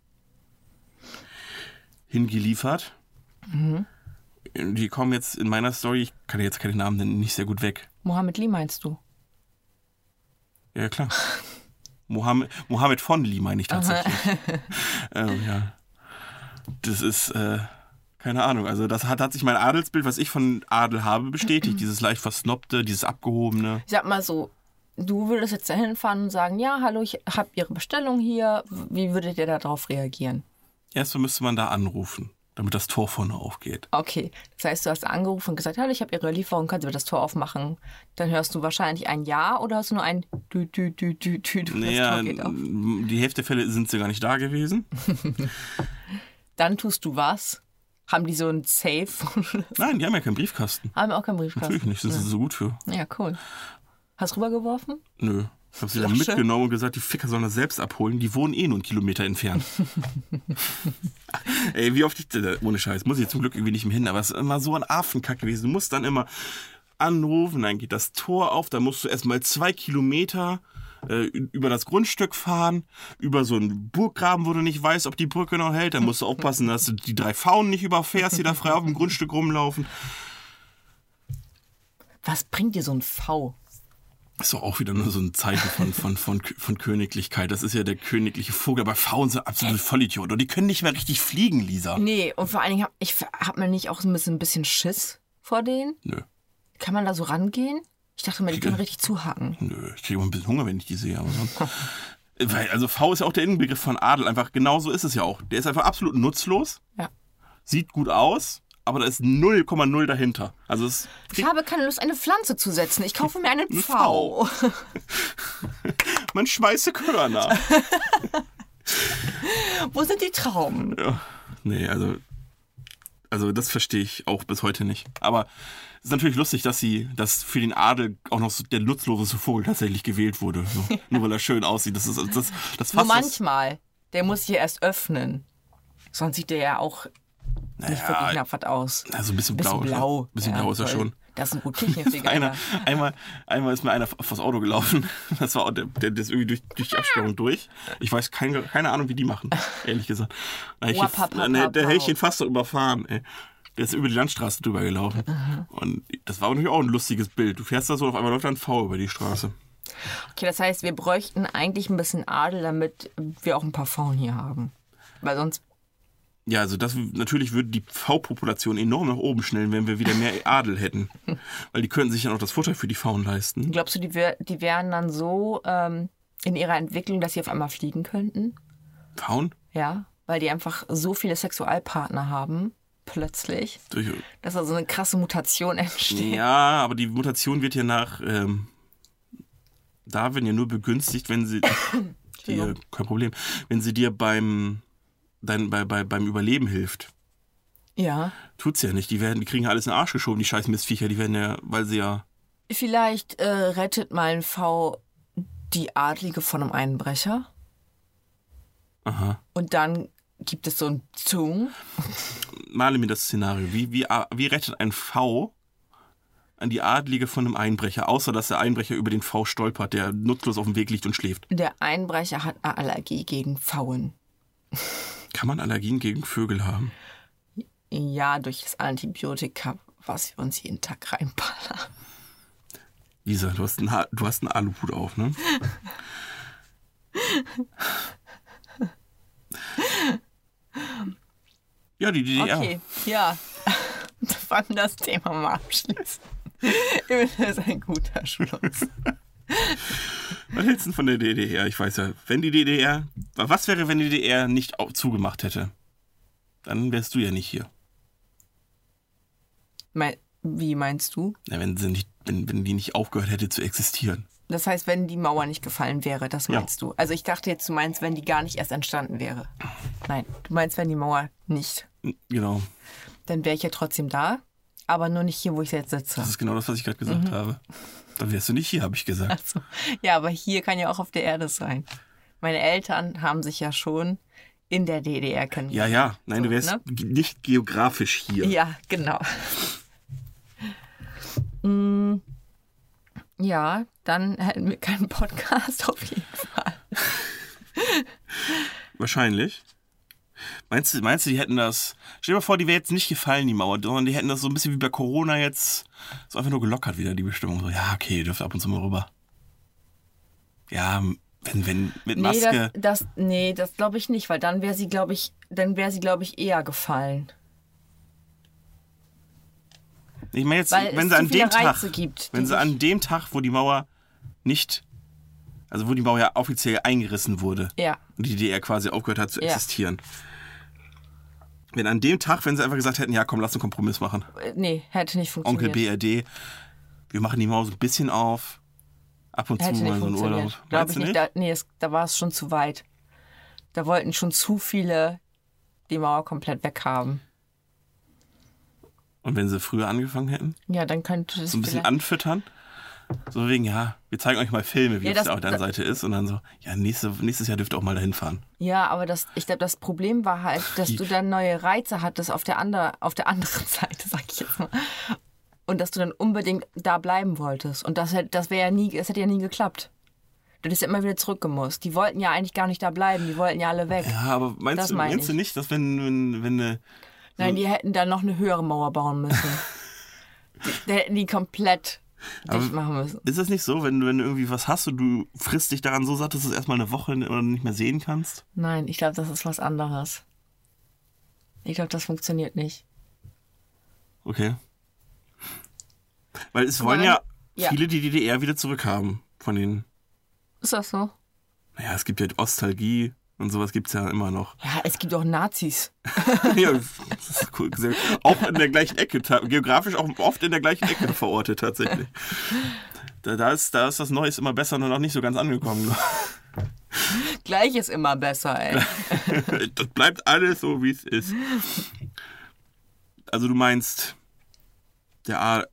Hingeliefert. Mhm. Die kommen jetzt in meiner Story, ich kann jetzt keine Namen nennen, nicht sehr gut weg. Mohammed Lee meinst du? Ja, klar. *laughs* Mohammed, Mohammed von Lee meine ich tatsächlich. ähm, ja. Das ist, äh, keine Ahnung. Also, das hat, hat sich mein Adelsbild, was ich von Adel habe, bestätigt. *clears throat* dieses leicht versnobte, dieses abgehobene. Ich sag mal so, du würdest jetzt dahin fahren und sagen, ja, hallo, ich habe Ihre Bestellung hier. Wie würdet ihr darauf reagieren? Erstmal müsste man da anrufen, damit das Tor vorne aufgeht. Okay, das heißt, du hast angerufen und gesagt, hallo, ich habe Ihre Lieferung, können Sie mir das Tor aufmachen? Dann hörst du wahrscheinlich ein Ja oder hast du nur ein Dü, Dü, Dü, Dü, Dü, Dü, Naja, das Tor geht auf. die Hälfte der Fälle sind sie gar nicht da gewesen. *laughs* Dann tust du was? Haben die so ein Safe? *laughs* Nein, die haben ja keinen Briefkasten. Haben auch keinen Briefkasten. Natürlich nicht, sind sie so gut für. Ja, cool. Hast rübergeworfen? Nö. Ich habe sie dann mitgenommen und gesagt, die Ficker sollen das selbst abholen. Die wohnen eh nur einen Kilometer entfernt. *laughs* Ey, wie oft ich, äh, ohne Scheiß, muss ich zum Glück irgendwie nicht mehr hin, aber es ist immer so ein Affenkack gewesen. Du musst dann immer anrufen, dann geht das Tor auf, dann musst du erstmal zwei Kilometer äh, über das Grundstück fahren, über so einen Burggraben, wo du nicht weißt, ob die Brücke noch hält. Dann musst du aufpassen, dass du die drei Faunen nicht überfährst, die da frei auf dem Grundstück rumlaufen. Was bringt dir so ein V? Ist doch auch wieder nur so ein Zeichen von, von, von, von Königlichkeit. Das ist ja der königliche Vogel. Aber Frauen sind absolut Vollidioten. Und die können nicht mehr richtig fliegen, Lisa. Nee, und vor allen Dingen, hab, ich hab mir nicht auch so ein bisschen, ein bisschen Schiss vor denen. Nö, Kann man da so rangehen? Ich dachte mal, die können richtig zuhacken. nö. Ich kriege immer ein bisschen Hunger, wenn ich die sehe. Aber sonst. *laughs* Weil, also V ist ja auch der Innenbegriff von Adel. Einfach genau so ist es ja auch. Der ist einfach absolut nutzlos, Ja. sieht gut aus, aber da ist 0,0 dahinter. Also es Ich habe keine Lust, eine Pflanze zu setzen. Ich kaufe mir einen *laughs* Ein V. V. *laughs* man schmeiße Körner. Wo sind die Trauben? Ja, nee, also, also das verstehe ich auch bis heute nicht. Aber ist natürlich lustig, dass sie, dass für den Adel auch noch so der nutzloseste Vogel tatsächlich gewählt wurde. So, *laughs* nur weil er schön aussieht. Das ist das, das Nur manchmal. Der muss hier erst öffnen. Sonst sieht der ja auch nicht wirklich nach was aus. also ein bisschen Bisschen blau. blau. Ein bisschen blau ist er schon. Das ist ein gut. *laughs* Einer, einmal, einmal ist mir einer das Auto gelaufen. *laughs* Das war der, der, der ist irgendwie durch, durch die Absperrung durch. Ich weiß keine, keine Ahnung, wie die machen, ehrlich gesagt. Da hätte ich, ihn fast noch überfahren, ey. Der ist über die Landstraße drüber gelaufen. Und das war natürlich auch ein lustiges Bild. Du fährst da so, auf einmal läuft da ein V über die Straße. Okay, das heißt, wir bräuchten eigentlich ein bisschen Adel, damit wir auch ein paar Frauen hier haben. Weil sonst, Ja, also das natürlich würde die V-Population enorm nach oben schnellen, wenn wir wieder mehr *laughs* Adel hätten. Weil die könnten sich dann auch das Futter für die Frauen leisten. glaubst du, die, wär, die wären dann so ähm, in ihrer Entwicklung, dass sie auf einmal fliegen könnten? Frauen? Ja, weil die einfach so viele Sexualpartner haben, plötzlich, Durch, dass da so eine krasse Mutation entsteht. Ja, aber die Mutation wird ja nach, ähm, da werden ja nur begünstigt, wenn sie *coughs* dir, kein Problem, wenn sie dir beim, dein, bei, bei, beim Überleben hilft. Ja. Tut's ja nicht. Die werden, die kriegen ja alles in den Arsch geschoben, die scheiß Mistviecher, die werden ja, weil sie ja. Vielleicht äh, rettet mal ein V die Adlige von einem Einbrecher. Aha. Und dann gibt es so ein Zoom. Male mir das Szenario. Wie, wie, wie rettet ein V an die Adlige von einem Einbrecher, außer dass der Einbrecher über den V stolpert, der nutzlos auf dem Weg liegt und schläft? Der Einbrecher hat eine Allergie gegen Pfauen. Kann man Allergien gegen Vögel haben? Ja, durch das Antibiotika, was wir uns jeden Tag reinballern. Lisa, du hast einen, Ha- du hast einen Aluhut auf, ne? *laughs* *laughs* Ja, die DDR. Okay, ja. *laughs* Wann das Thema mal abschließen. Das ist ein guter Schluss. *laughs* Was hältst du denn von der DDR? Ich weiß ja, wenn die DDR. Was wäre, wenn die DDR nicht zugemacht hätte? Dann wärst du ja nicht hier. Mein, wie meinst du? Na, wenn, sie nicht, wenn, wenn die nicht aufgehört hätte zu existieren. Das heißt, wenn die Mauer nicht gefallen wäre, das Ja. meinst du? Also ich dachte jetzt, du meinst, wenn die gar nicht erst entstanden wäre. Nein, du meinst, wenn die Mauer nicht. Genau. Dann wäre ich ja trotzdem da, aber nur nicht hier, wo ich jetzt sitze. Das ist genau das, was ich gerade gesagt habe. Dann wärst du nicht hier, habe ich gesagt. Also, ja, aber hier kann ja auch auf der Erde sein. Meine Eltern haben sich ja schon in der DDR kennengelernt. Ja, ja. Nein, du So, wärst ne? nicht geografisch hier. Ja, genau. Ja, dann hätten wir keinen Podcast *laughs* auf jeden Fall. Wahrscheinlich. Meinst du, meinst du, die hätten das. Stell dir mal vor, die wäre jetzt nicht gefallen, die Mauer, sondern die hätten das so ein bisschen wie bei Corona jetzt so einfach nur gelockert wieder, die Bestimmung. So, ja, okay, ihr dürft ab und zu mal rüber. Ja, wenn, wenn, mit Nee, Maske. das, das, nee, das glaube ich nicht, weil dann wäre sie, glaube ich, dann wäre sie, glaube ich, eher gefallen. Ich meine jetzt, Weil wenn es sie zu an dem Tag. Gibt, wenn sie an dem Tag, wo die Mauer nicht. Also wo die Mauer ja offiziell eingerissen wurde. Ja. und die DDR quasi aufgehört hat zu Ja. existieren. Wenn an dem Tag, wenn sie einfach gesagt hätten, ja komm, lass einen Kompromiss machen. Äh, Nee, hätte nicht Onkel funktioniert. BRD, wir machen die Mauer so ein bisschen auf. Ab und zu Hätte mal nicht so einen. Urlaub. Glaube ich du nicht. Da, nee, es, da war es schon zu weit. Da wollten schon zu viele die Mauer komplett weghaben. Und wenn sie früher angefangen hätten, Ja, dann könnte es so ein bisschen anfüttern. So wegen, ja, wir zeigen euch mal Filme, wie Ja, es das- da auf deiner Seite ist. Und dann so, ja, nächste, nächstes Jahr dürft ihr auch mal dahin fahren. Ja, aber das, ich glaube, das Problem war halt, dass du dann neue Reize hattest auf der, ander, auf der anderen *laughs* Seite, sag ich jetzt mal. Und dass du dann unbedingt da bleiben wolltest. Und das, hätte- das wäre ja nie, das hätte ja nie geklappt. Du hättest ja immer wieder zurückgemusst. Die wollten ja eigentlich gar nicht da bleiben, die wollten ja alle weg. Ja, aber meinst, Das du, meine meinst du ich. nicht, dass wenn, wenn, wenn eine. Nein, die hätten dann noch eine höhere Mauer bauen müssen. *laughs* die, hätten die komplett dicht machen müssen. Ist das nicht so, wenn, wenn du irgendwie was hast und du frisst dich daran so satt, dass du es erstmal eine Woche nicht mehr sehen kannst? Nein, ich glaube, das ist was anderes. Ich glaube, das funktioniert nicht. Okay. Weil es wollen ja, ja. viele die DDR wieder zurückhaben. Von den. Ist das so? Naja, es gibt ja Ostalgie und sowas gibt es ja immer noch. Ja, es gibt auch Nazis. *laughs* ja, das ist cool. Auch in der gleichen Ecke, geografisch auch oft in der gleichen Ecke verortet tatsächlich. Da, da, ist, da ist das Neues immer besser und noch nicht so ganz angekommen. *laughs* Gleich ist immer besser, ey. *laughs* das bleibt alles so, wie es ist. Also du meinst, der Adel.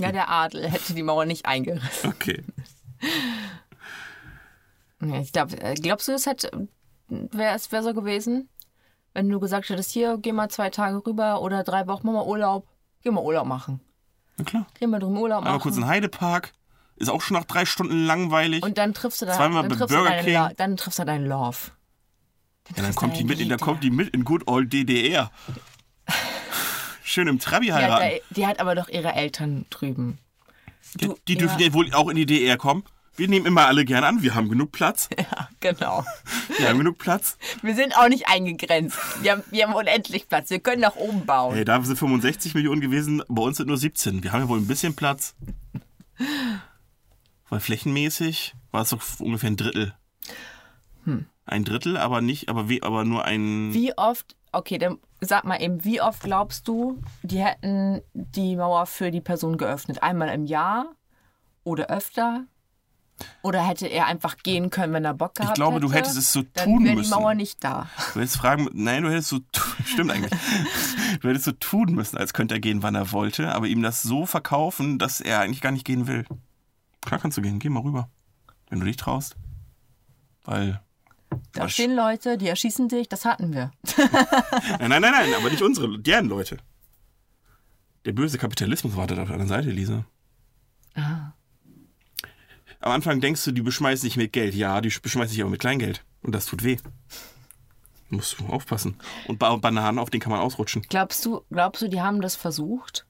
Ja, der Adel hätte die Mauer nicht eingerissen. Okay. Ich glaub, äh, glaubst du, es hätte, wäre es wär so gewesen, wenn du gesagt hättest, hier, geh mal zwei Tage rüber oder drei Wochen, mach mal Urlaub. Geh mal Urlaub machen. Na klar. Geh mal drüben Urlaub machen. kurz in Heidepark. Ist auch schon nach drei Stunden langweilig. Und dann triffst du da, Zweimal dann Burger deinen King. Lo- dann triffst du deinen Love. ja, dann kommt die mit, in, dann kommt die mit in Good Old DDR. Schön im Trabi Die hat, heiraten. die hat aber doch ihre Eltern drüben. Die, Du- die dürfen ja. ja wohl auch in die DDR kommen. Wir nehmen immer alle gern an. Wir haben genug Platz. *laughs* Ja, genau. Wir haben genug Platz. Wir sind auch nicht eingegrenzt. Wir haben, wir haben unendlich Platz. Wir können nach oben bauen. Hey, da sind 65 Millionen gewesen. Bei uns sind nur 17. Wir haben ja wohl ein bisschen Platz. *laughs* Weil flächenmäßig war es doch ungefähr ein Drittel. Ein Drittel, aber nicht, aber, we, aber nur ein. Wie oft, okay, dann sag mal eben, wie oft glaubst du, die hätten die Mauer für die Person geöffnet? Einmal im Jahr oder öfter? Oder hätte er einfach gehen können, wenn er Bock gehabt hätte? glaube, du hättest es so dann tun wäre müssen. die Mauer nicht da. Du hättest fragen, nein, du hättest so, *laughs* stimmt eigentlich. Du hättest so tun müssen, als könnte er gehen, wann er wollte, aber ihm das so verkaufen, dass er eigentlich gar nicht gehen will. Klar kannst du gehen, geh mal rüber. Wenn du dich traust. Weil. Da stehen Leute, die erschießen dich, das hatten wir. *laughs* Nein, nein, nein, nein, aber nicht *laughs* unsere, deren Leute. Der böse Kapitalismus wartet auf deiner Seite, Lisa. Ah. Am Anfang denkst du, die beschmeißen dich mit Geld. Ja, die beschmeißen dich aber mit Kleingeld. Und das tut weh. Musst du aufpassen. Und Ba- Bananen, auf denen kann man ausrutschen. Glaubst du, glaubst du, die haben das versucht?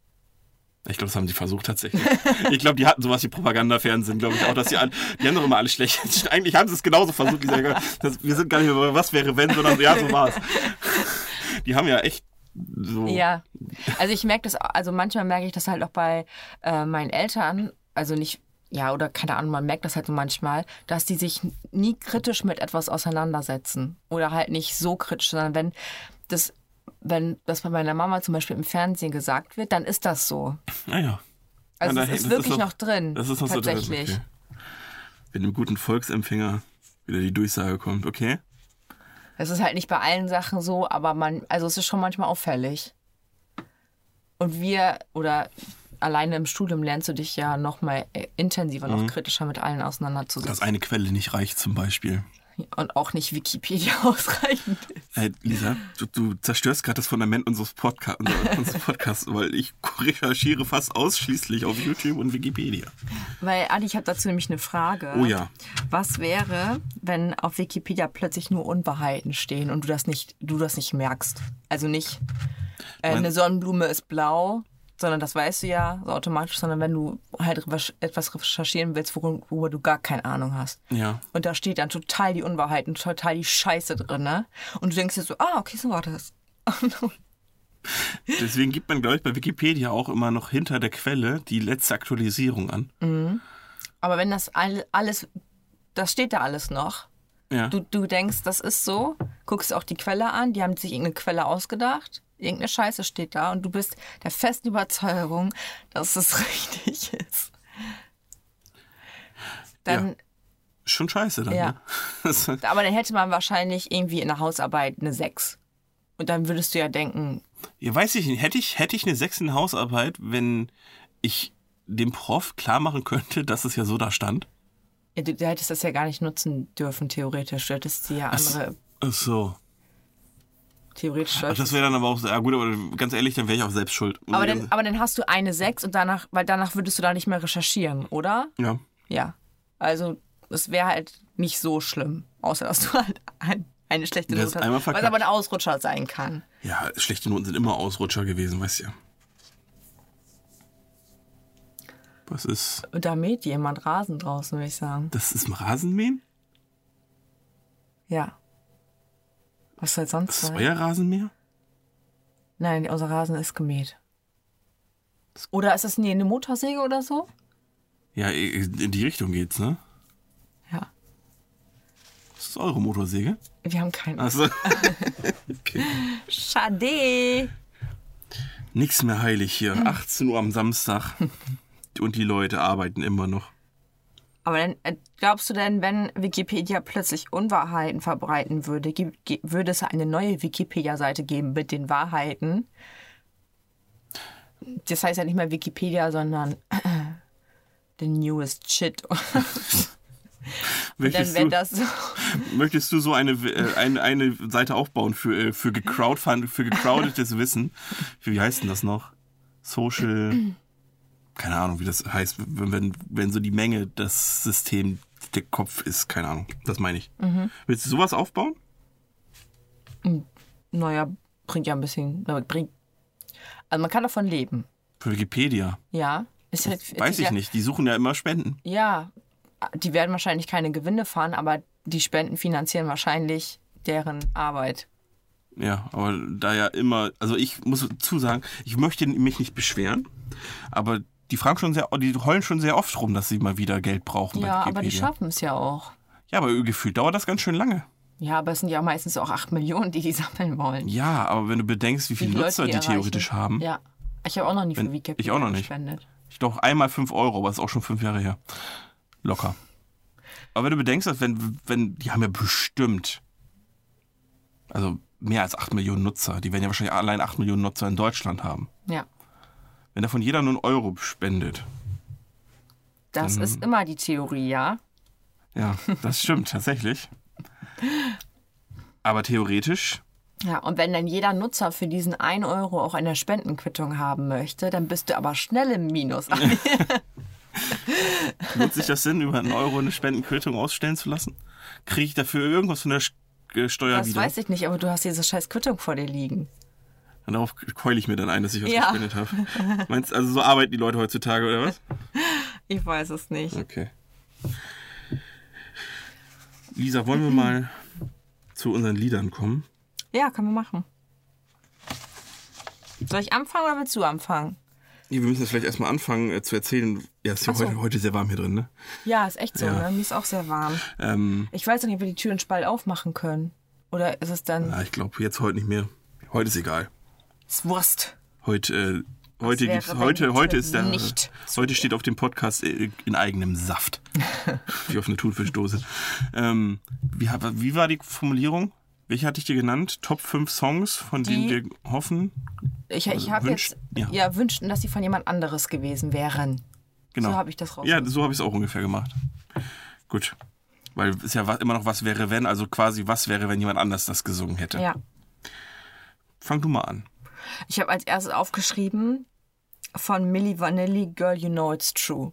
Ich glaube, das haben sie versucht tatsächlich. *laughs* Ich glaube, die hatten sowas wie Propagandafernsehen, glaube ich auch, dass die alle, die haben doch immer alles schlecht. *laughs* Eigentlich haben sie es genauso versucht. Die sagen, das, wir sind gar nicht mehr, was wäre wenn, sondern ja, so war es. Die haben ja echt so. Ja. Also ich merke das, also manchmal merke ich das halt auch bei äh, meinen Eltern, also nicht, ja, oder keine Ahnung, man merkt das halt so manchmal, dass die sich nie kritisch mit etwas auseinandersetzen. Oder halt nicht so kritisch, sondern wenn das, wenn das bei meiner Mama zum Beispiel im Fernsehen gesagt wird, dann ist das so. Naja. Also Ja, es ist wirklich ist noch- noch drin. Das ist noch so drin, tatsächlich. okay. Wenn dem guten Volksempfänger wieder die Durchsage kommt, okay? Es ist halt nicht bei allen Sachen so, aber man, also es ist schon manchmal auffällig. Und wir, oder alleine im Studium lernst du dich ja noch mal äh, intensiver, Mhm. noch kritischer mit allen auseinanderzusetzen. Dass eine Quelle nicht reicht zum Beispiel. Und auch nicht Wikipedia *laughs* ausreichend ist. Hey, Lisa, du, du zerstörst gerade das Fundament unseres, Podca *laughs* unseres Podcasts, weil ich recherchiere fast ausschließlich auf YouTube und Wikipedia. Weil, Adi, ich habe dazu nämlich eine Frage. Oh ja. Was wäre, wenn auf Wikipedia plötzlich nur Unwahrheiten stehen und du das nicht, du das nicht merkst? Also nicht, äh, eine Sonnenblume ist blau, sondern das weißt du ja so automatisch, sondern wenn du halt etwas recherchieren willst, worüber, du gar keine Ahnung hast. Ja. Und da steht dann total die Unwahrheiten, total die Scheiße drin, ne? Und du denkst dir so, ah, okay, so war das. *laughs* Deswegen gibt man, glaube ich, bei Wikipedia auch immer noch hinter der Quelle die letzte Aktualisierung an. Aber wenn das all, alles, das steht da alles noch. Ja. Du, du denkst, das ist so, guckst auch die Quelle an, die haben sich irgendeine Quelle ausgedacht, irgendeine Scheiße steht da und du bist der festen Überzeugung, dass es *laughs* richtig ist. Dann, Schon scheiße dann. Ja. Ne? *laughs* Aber dann hätte man wahrscheinlich irgendwie in der Hausarbeit eine 6. Und dann würdest du ja denken, ja, weiß ich nicht. Hätte ich, hätte ich eine 6 in Hausarbeit, wenn ich dem Prof klar machen könnte, dass es ja so da stand? ja, du, du hättest das ja gar nicht nutzen dürfen, theoretisch. Du hättest sie ja andere, Ach so. Theoretisch. Ach, das wäre dann aber auch, ja gut, aber ganz ehrlich, dann wäre ich auch selbst schuld. aber, dann, aber dann hast du eine 6 und danach, weil danach würdest du da nicht mehr recherchieren, oder? ja. Ja. Also, es wäre halt nicht so schlimm. Außer, dass du halt ein, eine schlechte Note hast. Was aber ein Ausrutscher sein kann. Ja, schlechte Noten sind immer Ausrutscher gewesen, weißt du ja. Was ist. Da mäht jemand Rasen draußen, würde ich sagen. Das ist ein Rasenmähen? Ja. Was soll sonst Das ist sein? euer Rasenmäher? Nein, unser Rasen ist gemäht. Oder ist das nee, eine Motorsäge oder so? Ja, in die Richtung geht's, ne? Ja. Das ist eure Motorsäge. Wir haben keinen. Also. *laughs* okay. Schade. Nix mehr heilig hier. *clears throat* 18 Uhr am Samstag. Und die Leute arbeiten immer noch. Aber dann, äh, glaubst du denn, wenn Wikipedia plötzlich Unwahrheiten verbreiten würde, würde es eine neue Wikipedia-Seite geben mit den Wahrheiten? Das heißt ja nicht mehr Wikipedia, sondern *clears throat* the newest shit. *laughs* Dann Möchtest wäre du, das so. *laughs* möchtest du so eine, äh, eine, eine Seite aufbauen für, äh, für, gecrowdfund, für gecrowdetes Wissen? Wie heißt denn das noch? Social. Keine Ahnung, wie das heißt, wenn, wenn, so die Menge das System der Kopf ist. Keine Ahnung. Das meine ich. Willst du sowas aufbauen? Naja, bringt ja ein bisschen. Bringt, also man kann davon leben. Für Wikipedia. Ja. Ist halt, Weiß ist ich ja, nicht. Die suchen ja immer Spenden. Ja. Die werden wahrscheinlich keine Gewinne fahren, aber die Spenden finanzieren wahrscheinlich deren Arbeit. Ja, aber da ja immer, also ich muss zusagen, ich möchte mich nicht beschweren, aber die fragen schon sehr, die heulen schon sehr oft rum, dass sie mal wieder Geld brauchen Ja, aber die schaffen es ja auch. ja, aber gefühlt dauert das ganz schön lange. Ja, aber es sind ja meistens auch 8 Millionen, die die *laughs* sammeln wollen. Ja, aber wenn du bedenkst, wie viele Leute Nutzer die erreichen. theoretisch haben, Ja. Ich habe auch noch nie Wenn- für Wikipedia ich auch noch nicht. gespendet. ich glaube einmal 5 Euro, aber ist auch schon fünf Jahre her. Locker. Aber wenn du bedenkst, dass wenn, wenn, die haben ja bestimmt, also mehr als 8 Millionen Nutzer, die werden ja wahrscheinlich allein 8 Millionen Nutzer in Deutschland haben. Ja. Wenn davon jeder nur einen Euro spendet, Das ist immer die Theorie, ja. ja, das stimmt tatsächlich. Aber theoretisch, Ja, und wenn dann jeder Nutzer für diesen 1 Euro auch eine Spendenquittung haben möchte, dann bist du aber schnell im Minus. *laughs* *laughs* lohnt sich das Sinn, über einen Euro eine Spendenquittung ausstellen zu lassen? Kriege ich dafür irgendwas von der Steuer Das wieder? weiß ich nicht, aber du hast diese scheiß Quittung vor dir liegen. Und darauf keule ich mir dann ein, dass ich was Ja. gespendet habe. *laughs* Meinst also so arbeiten die Leute heutzutage, oder was? Ich weiß es nicht. Okay. Lisa, wollen wir mal zu unseren Liedern kommen? Ja, können wir machen. Soll ich anfangen oder willst du anfangen? Ja, wir müssen jetzt vielleicht erstmal anfangen äh, zu erzählen. Ja, es ist ja so. heute, heute sehr warm hier drin, ne? Ja, ist echt so, Ja. ne? Mir ist auch sehr warm. Ähm, Ich weiß nicht, ob wir die Türen Spalt aufmachen können. Oder ist es dann. ja, ich glaube jetzt heute nicht mehr. Heute ist egal. Wurst. Heute, äh, heute, wäre, heute, heute ist der. nicht heute steht auf dem Podcast äh, in eigenem Saft. *laughs* wie auf einer Thunfischdose. Ähm, wie, wie war die Formulierung? Welche hatte ich dir genannt? Top 5 Songs, von denen Die- wir hoffen. Ich, ich habe wünsch- jetzt. ja. Ja. wünschten, dass sie von jemand anderes gewesen wären. Genau. So habe ich das raus. Ja, so habe ich es auch ungefähr gemacht. Gut. Weil es ist ja immer noch was wäre, wenn, also quasi was wäre, wenn jemand anders das gesungen hätte. ja. Fang du mal an. Ich habe als erstes aufgeschrieben von Milli Vanilli, Girl, You Know It's True.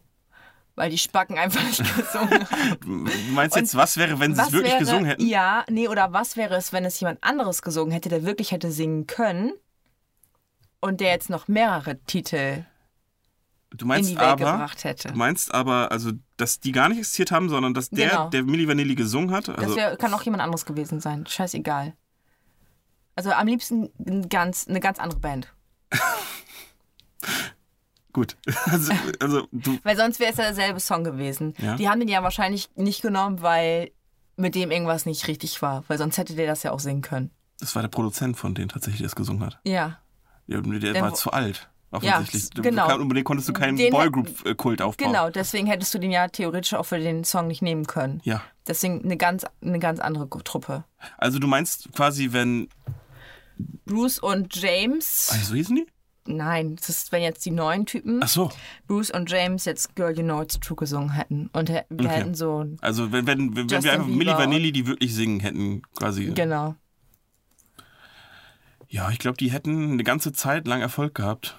Weil die Spacken einfach nicht *laughs* gesungen haben. Du meinst jetzt, was wäre, wenn sie es wirklich wäre, gesungen hätten? Ja, nee, oder was wäre es, wenn es jemand anderes gesungen hätte, der wirklich hätte singen können und der jetzt noch mehrere Titel Du in meinst die Welt aber, gebracht hätte? du meinst aber, also, dass die gar nicht existiert haben, sondern dass der, Genau. der Milli Vanilli gesungen hat. Also, Das wär, kann auch jemand anderes gewesen sein. Scheißegal. Also am liebsten ein ganz, eine ganz andere Band. *laughs* gut. Also, also du, *laughs* Weil sonst wäre es ja derselbe Song gewesen. Ja. Die haben den ja wahrscheinlich nicht genommen, weil mit dem irgendwas nicht richtig war. Weil sonst hätte der das ja auch singen können. das war der Produzent von denen tatsächlich, der es gesungen hat. Ja. Ja, der Der war zu alt. Offensichtlich. Ja, genau. Du, über den konntest du keinen Boygroup-Kult aufbauen. Genau, deswegen hättest du den ja theoretisch auch für den Song nicht nehmen können. Ja. Deswegen eine ganz, eine ganz andere Truppe. Also du meinst quasi, wenn. Bruce und James. Ah, so hießen die? Nein, das ist, wenn jetzt die neuen Typen. Ach so. Bruce und James jetzt Girl You Know It's True gesungen hätten. Und wir Okay. hätten so. Also wenn, wenn, wenn, wenn wir einfach Milli Vanilli, die wirklich singen hätten, quasi. Genau. Ja, ich glaube, die hätten eine ganze Zeit lang Erfolg gehabt.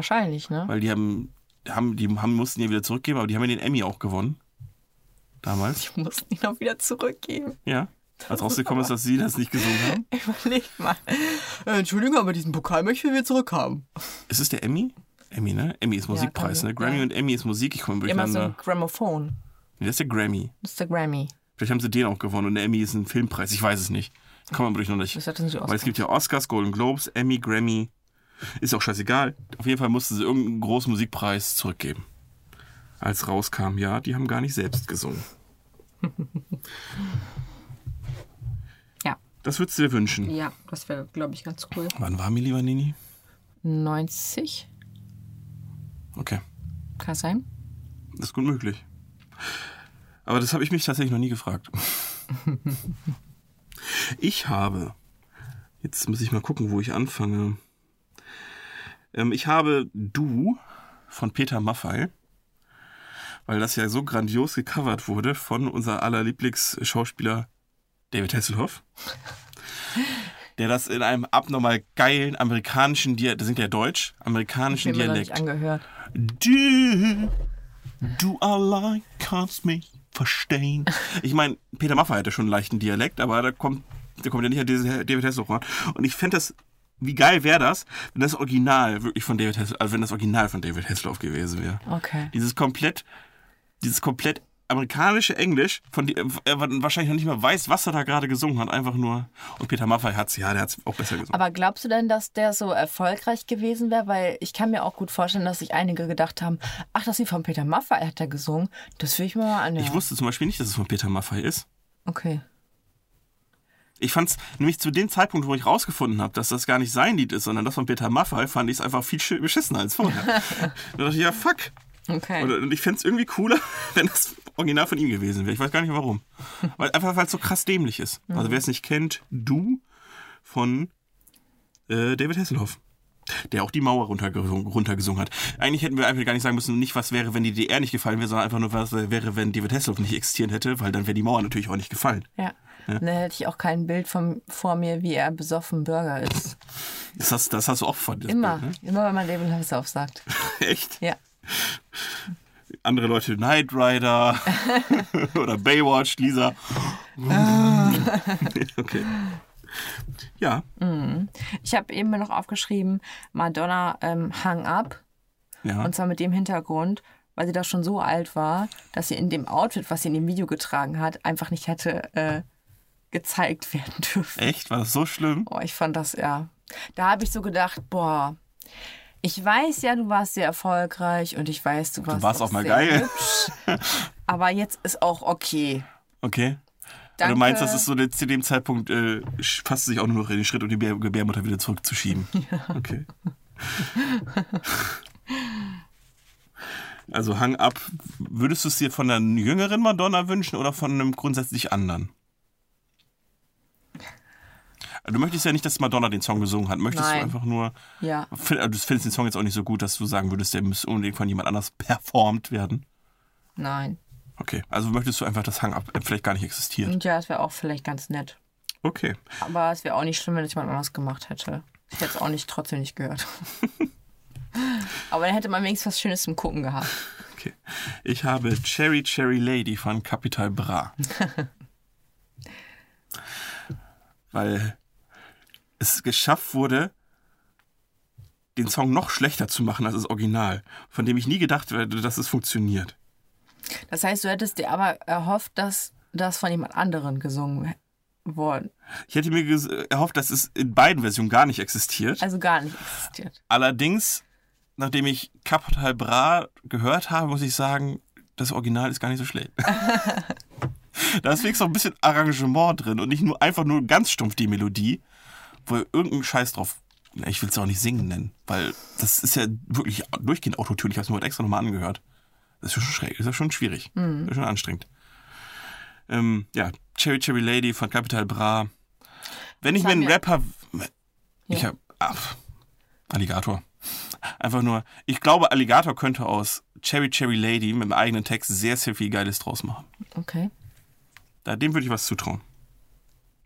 Wahrscheinlich, ne? Weil die haben, haben die haben, mussten ja wieder zurückgeben, aber die haben ja den Emmy auch gewonnen. Damals. Ich muss ihn auch wieder zurückgeben. Ja. Als rausgekommen ist, dass sie das nicht gesungen haben. *laughs* Überleg mal. Äh, Entschuldigung, aber diesen Pokal möchten wir zurückhaben. Ist es der Emmy? Emmy, ne? Emmy ist Musikpreis, kann ne? Grammy Ja. und Emmy ist Musik. Ich komme Immer so durcheinander. ein Grammophon. Nee, das ist der Grammy. Das ist der Grammy. Vielleicht haben sie den auch gewonnen und der Emmy ist ein Filmpreis. Ich weiß es nicht. Ich komme aber durcheinander. Ich, Das hat nicht Weil es gibt ja Oscars, Golden Globes, Emmy, Grammy. Ist auch scheißegal. Auf jeden Fall mussten sie irgendeinen großen Musikpreis zurückgeben. Als rauskam, ja, die haben gar nicht selbst gesungen. *laughs* Ja. Das würdest du dir wünschen. Ja, das wäre, glaube ich, ganz cool. Wann war Milli Vanilli? 90? Okay, Kann sein? das ist gut möglich. Aber das habe ich mich tatsächlich noch nie gefragt. *laughs* Ich habe, jetzt muss ich mal gucken, wo ich anfange. Ähm, ich habe Du von Peter Maffay, weil das ja so grandios gecovert wurde von unser aller Lieblingsschauspieler David Hasselhoff. *laughs* Der das in einem abnormal geilen amerikanischen Dialekt, das singt ja Deutsch, amerikanischen noch nicht Dialekt. angehört. Du, du allein kannst mich verstehen. *laughs* Ich meine, Peter Maffay hatte schon einen leichten Dialekt, aber da kommt, da kommt ja nicht an David Hasselhoff ran. Und ich fände das, wie geil wäre das, wenn das Original wirklich von David Hasselhoff, also wenn das Original von David Hasselhoff gewesen wäre. Okay. Dieses komplett, dieses komplett amerikanische Englisch, von dem er wahrscheinlich noch nicht mal weiß, was er da gerade gesungen hat, einfach nur. Und Peter Maffay hat's, ja, der hat's auch besser gesungen. Aber glaubst du denn, dass der so erfolgreich gewesen wäre? Weil ich kann mir auch gut vorstellen, dass sich einige gedacht haben, ach, das ist von Peter Maffay hat er gesungen. Das will ich mir mal anhören. Ich wusste zum Beispiel nicht, dass es von Peter Maffay ist. Okay. Ich fand's nämlich zu dem Zeitpunkt, wo ich rausgefunden habe, dass das gar nicht sein Lied ist, sondern das von Peter Maffay, fand ich es einfach viel schi- beschissener als vorher. *laughs* da dachte ich, ja, fuck. Okay. Und, ich fände es irgendwie cooler, *laughs* wenn das original von ihm gewesen wäre. Ich weiß gar nicht warum. Weil, einfach weil es so krass dämlich ist. Also wer es nicht kennt, du von äh, David Hasselhoff. Der auch die Mauer runtergesungen, runtergesungen hat. Eigentlich hätten wir einfach gar nicht sagen müssen, nicht was wäre, wenn die DDR nicht gefallen wäre, sondern einfach nur was wäre, wenn David Hasselhoff nicht existiert hätte, weil dann wäre die Mauer natürlich auch nicht gefallen. Ja. Dann hätte ich auch kein Bild vom, vor mir, wie er besoffen Burger ist. Das hast, das hast du auch von das Immer. Bild, Immer, wenn man David Hasselhoff sagt. ne? Echt? Ja. Andere Leute, Knight Rider *laughs* oder Baywatch, Lisa. *laughs* okay. Ja, Ich habe eben noch aufgeschrieben, Madonna ähm, hang up. ja. Und zwar mit dem Hintergrund, weil sie da schon so alt war, dass sie in dem Outfit, was sie in dem Video getragen hat, einfach nicht hätte äh, gezeigt werden *laughs* dürfen. Echt? War das so schlimm? Oh, ich fand das, ja. Da habe ich so gedacht, boah, ich weiß ja, du warst sehr erfolgreich und ich weiß, du warst, warst auch mal sehr geil. hübsch. *laughs* Aber jetzt ist auch okay. Okay. Danke. Du meinst, das ist so zu dem Zeitpunkt, äh, fasst sich auch nur noch in den Schritt, um die Gebär- Gebärmutter wieder zurückzuschieben. *laughs* Okay. Also Hang Up, würdest du es dir von einer jüngeren Madonna wünschen oder von einem grundsätzlich anderen? Du möchtest ja nicht, dass Madonna den Song gesungen hat. Möchtest Nein. du einfach nur. Ja. Du findest den Song jetzt auch nicht so gut, dass du sagen würdest, der müsste unbedingt von jemand anders performt werden. Nein. Okay, also möchtest du einfach, dass Hang Up vielleicht gar nicht existiert. Und ja, es wäre auch vielleicht ganz nett. Okay. Aber es wäre auch nicht schlimm, wenn es jemand anders gemacht hätte. Ich hätte es auch nicht trotzdem nicht gehört. *laughs* Aber dann hätte man wenigstens was Schönes zum Gucken gehabt. Okay. Ich habe Cherry Cherry Lady von Capital Bra. *laughs* Weil es geschafft wurde, den Song noch schlechter zu machen als das Original, von dem ich nie gedacht hätte, dass es funktioniert. Das heißt, du hättest dir aber erhofft, dass das von jemand anderen gesungen worden. Ich hätte mir erhofft, dass es in beiden Versionen gar nicht existiert. Also gar nicht existiert. Allerdings, nachdem ich Capital Bra gehört habe, muss ich sagen, das Original ist gar nicht so schlecht. *laughs* da ist wenigstens noch ein bisschen Arrangement drin und nicht nur einfach nur ganz stumpf die Melodie, wo irgendein Scheiß drauf. Ich will es auch nicht singen nennen, weil das ist ja wirklich durchgehend Autotune. Ich habe es mir heute extra nochmal angehört. Das ist ja schon schräg, das ist ja schon schwierig. Das ist schon anstrengend. Ähm, ja, Cherry Cherry Lady von Capital Bra. Wenn ich mir einen Rapper. Ich Ja. hab. Ach, Alligator. Einfach nur, ich glaube, Alligator könnte aus Cherry Cherry Lady mit einem eigenen Text sehr, sehr viel Geiles draus machen. Okay. Da, dem würde ich was zutrauen.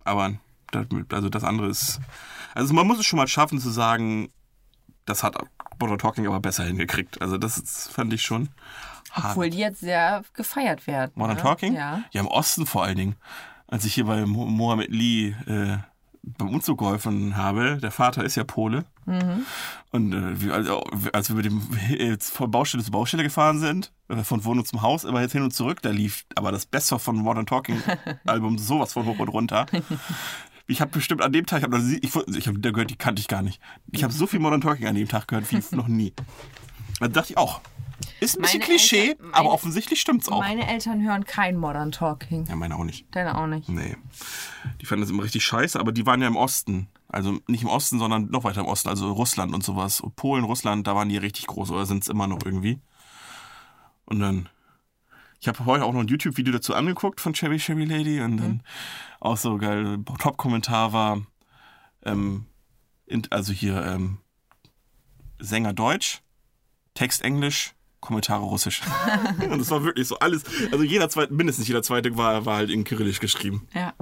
Aber also das andere ist. Also man muss es schon mal schaffen zu sagen, das hat Modern Talking aber besser hingekriegt. Also das ist, fand ich schon. hart. Obwohl die jetzt sehr gefeiert werden. Modern ne? Talking? Ja. Ja, im Osten vor allen Dingen. Als ich hier bei Mo Mohammed Lee äh, beim Umzug geholfen habe, der Vater ist ja Pole. Mhm. Und äh, also, als wir mit dem äh, von Baustelle zu Baustelle gefahren sind, äh, von Wohnung zum Haus, immer jetzt hin und zurück, da lief aber das Beste von Modern Talking Album *laughs* sowas von hoch und runter. Ich habe bestimmt an dem Tag, ich habe ich, ich hab, da gehört, die kannte ich gar nicht. Ich habe so viel Modern Talking an dem Tag gehört wie noch nie. Da dachte ich auch. Ist ein bisschen Meine Klischee, Eltern- meine- aber offensichtlich stimmt's auch. Meine Eltern hören kein Modern Talking. Ja, meine auch nicht. Deine auch nicht. Nee. Die fanden das immer richtig scheiße, aber die waren ja im Osten. Also nicht im Osten, sondern noch weiter im Osten, also Russland und sowas. Und Polen, Russland, da waren die richtig groß oder sind es immer noch irgendwie. Und dann. Ich habe heute auch noch ein YouTube-Video dazu angeguckt von Cherry Cherry Lady und dann auch so geil. Top-Kommentar war, ähm, in, also hier ähm, Sänger Deutsch, Text Englisch, Kommentare Russisch. *laughs* *laughs* und das war wirklich so alles. Also jeder zweite, mindestens jeder zweite war, war halt in Kyrillisch geschrieben Ja.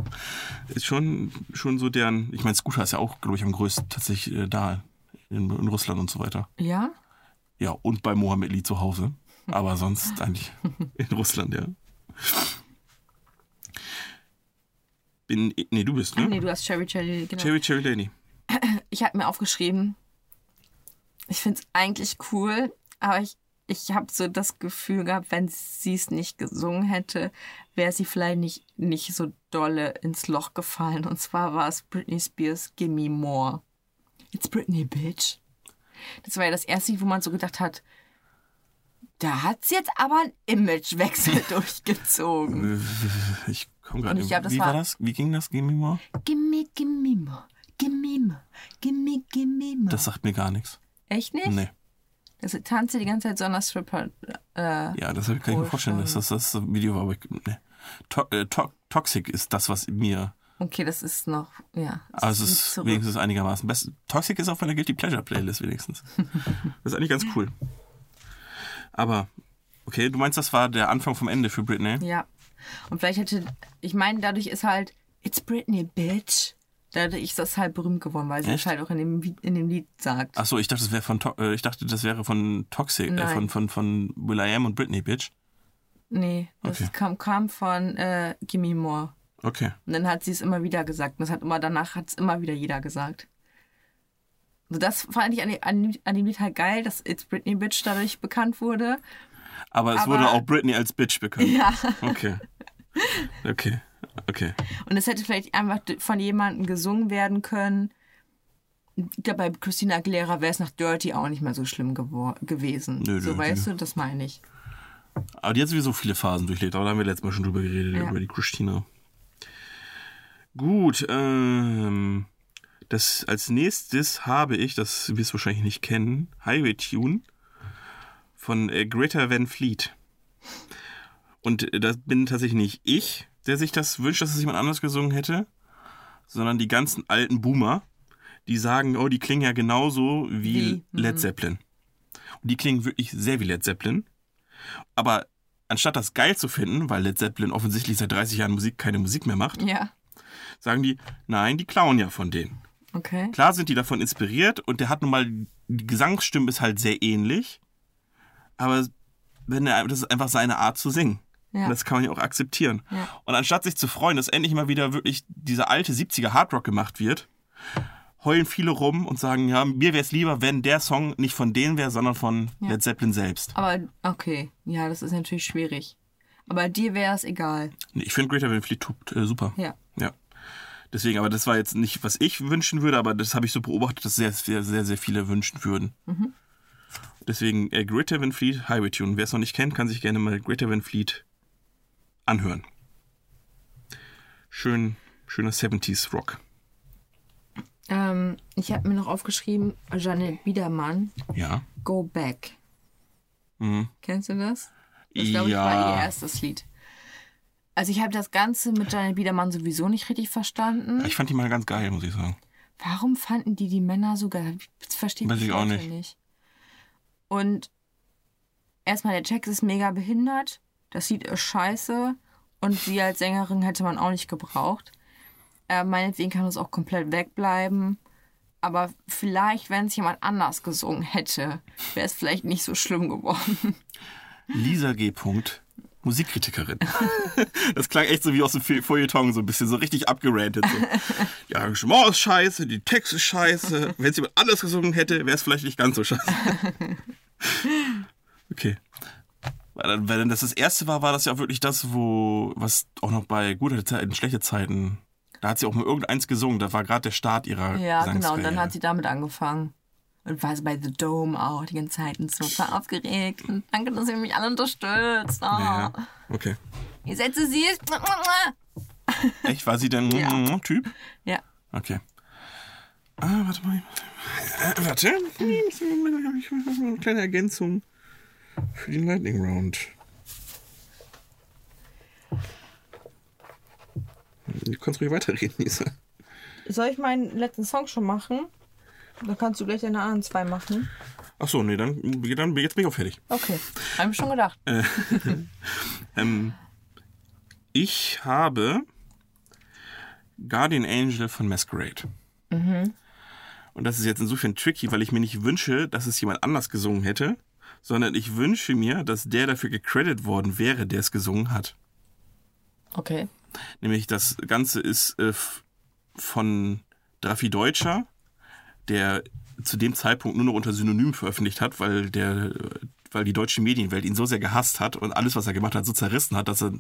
ist schon, schon so deren. Ich meine, Scooter ist ja auch, glaube ich, am größten tatsächlich äh, da in, in Russland und so weiter. Ja? Ja, und bei Mohammed Lee zu Hause. Aber sonst eigentlich *laughs* in Russland, ja. Bin, nee, du bist, ne? Nee, du hast Cherry Cherry, genau. Cherry Cherry Lady. Ich habe mir aufgeschrieben, ich finde es eigentlich cool, aber ich, ich habe so das Gefühl gehabt, wenn sie es nicht gesungen hätte, wäre sie vielleicht nicht, nicht so dolle ins Loch gefallen. Und zwar war es Britney Spears Gimme More. It's Britney, bitch. Das war ja das erste, wo man so gedacht hat, da hat sie jetzt aber einen Imagewechsel *laughs* durchgezogen. Ich komme gerade Wie war war- das? Wie ging das? Mir mal. Gimme, gimme more. Gimme more. Gimme, gimme more. Das sagt mir gar nichts. Echt nicht? Nee. Das tanzt sie die ganze Zeit so der Stripper. Äh, Ja, das kann ich mir vorstellen, dass das das Video war. Aber ich, ne. to äh, to Toxic ist das, was mir. okay, das ist noch, ja. das Also es ist zurück. wenigstens einigermaßen best. Toxic ist auf meiner Guilty Pleasure Playlist wenigstens. *laughs* Das ist eigentlich ganz cool. Aber, okay, du meinst, das war der Anfang vom Ende für Britney? Ja. Und vielleicht hätte, ich meine, dadurch ist halt, it's Britney, bitch. Dadurch ist das halt berühmt geworden, weil sie es halt auch in dem, in dem Lied sagt. Achso, ich dachte, das wäre von äh, ich dachte, das wäre von Toxic, äh, von, von, von Will I Am und Britney, Bitch. Nee, das Okay. kam, kam von äh, Gimme More. Okay. Und dann hat sie es immer wieder gesagt. Und das hat immer, danach hat es immer wieder jeder gesagt. Also das fand ich an, dem- an, dem- Lied halt geil, dass It's Britney Bitch dadurch bekannt wurde. Aber es Aber- wurde auch Britney als Bitch bekannt. Ja. Okay. Okay. Okay. Und es hätte vielleicht einfach von jemandem gesungen werden können. Ich glaube, bei Christina Aguilera wäre es nach Dirty auch nicht mehr so schlimm gewesen. Nö, so nö, weißt nö. du, das meine ich. Aber die hat sowieso viele Phasen durchlebt, aber da haben wir letztes Mal schon drüber geredet, Ja. über die Christina. Gut, ähm, das als nächstes habe ich, das wirst du wahrscheinlich nicht kennen, Highway Tune von äh, Greta Van Fleet. Und äh, das bin tatsächlich nicht ich, der sich das wünscht, dass es jemand anders gesungen hätte, sondern die ganzen alten Boomer, die sagen, oh, die klingen ja genauso wie, Wie, mhm. Led Zeppelin. Und die klingen wirklich sehr wie Led Zeppelin. Aber anstatt das geil zu finden, weil Led Zeppelin offensichtlich seit 30 Jahren Musik keine Musik mehr macht, Ja. sagen die, nein, die klauen ja von denen. Okay. Klar sind die davon inspiriert und der hat nun mal, die Gesangsstimme ist halt sehr ähnlich, aber wenn er, das ist einfach seine Art zu singen. Ja. Das kann man ja auch akzeptieren. Ja. Und anstatt sich zu freuen, dass endlich mal wieder wirklich dieser alte 70er Hardrock gemacht wird, heulen viele rum und sagen, ja, mir wäre es lieber, wenn der Song nicht von denen wäre, sondern von Led Zeppelin selbst. Aber okay, ja, das ist natürlich schwierig. Aber dir wäre es egal. Nee, Ich finde Greater Van Fleet äh, super. Ja. Ja. Deswegen, aber das war jetzt nicht, was ich wünschen würde, aber das habe ich so beobachtet, dass sehr, sehr, sehr, sehr viele wünschen würden. Deswegen äh, Greater Van Fleet Highway Tune. Wer es noch nicht kennt, kann sich gerne mal Greater Van Fleet anhören. Schön, schöner 70s Rock. Ähm, ich habe mir noch aufgeschrieben, Janet Biedermann, Ja. Go Back. Mhm. Kennst du das? Das, glaube ich, war ihr erstes Lied. Also ich habe das Ganze mit Janet Biedermann sowieso nicht richtig verstanden. Ich fand die mal ganz geil, muss ich sagen. Warum fanden die die Männer so geil? Das verstehe Weiß ich auch heute nicht. Und erstmal, der Jax ist mega behindert. Das Lied ist scheiße. Und sie als Sängerin hätte man auch nicht gebraucht. Äh, meinetwegen kann das auch komplett wegbleiben. Aber vielleicht, wenn es jemand anders gesungen hätte, wäre es vielleicht nicht so schlimm geworden. Lisa G. Punkt, Musikkritikerin. *laughs* Das klang echt so wie aus dem Fe- Feuilleton, so ein bisschen so richtig abgerantet. So. Die Arrangement ist scheiße, die Text ist scheiße. Wenn es jemand anders gesungen hätte, wäre es vielleicht nicht ganz so scheiße. *laughs* Okay. Weil dann, weil dann das das erste war, war das ja auch wirklich das, wo, was auch noch bei gute Zeiten, schlechte Zeiten, da hat sie auch mal irgendeins gesungen, da war gerade der Start ihrer Ja, genau. Und dann hat sie damit angefangen. Und war sie bei The Dome auch die ganze Zeit und so war aufgeregt. Und danke, dass ihr mich alle unterstützt. Oh. Ja, okay. Ihr seid so süß. Echt, war sie denn Ja. ein Typ? Ja. Okay. Ah, warte mal. Äh, warte. Eine kleine Ergänzung für den Lightning Round. Du kannst ruhig weiterreden, Lisa. Soll ich meinen letzten Song schon machen? Dann kannst du gleich deine anderen zwei machen. Ach so, nee, dann, dann jetzt bin ich auch fertig. Okay. Hab ich schon gedacht. *laughs* Ähm, ich habe Guardian Angel von Masquerade. Und das ist jetzt insofern tricky, weil ich mir nicht wünsche, dass es jemand anders gesungen hätte, sondern ich wünsche mir, dass der dafür gecredited worden wäre, der es gesungen hat. Okay. Nämlich das Ganze ist äh, von Drafi Deutscher, der zu dem Zeitpunkt nur noch unter Synonym veröffentlicht hat, weil der weil die deutsche Medienwelt ihn so sehr gehasst hat und alles, was er gemacht hat, so zerrissen hat, dass er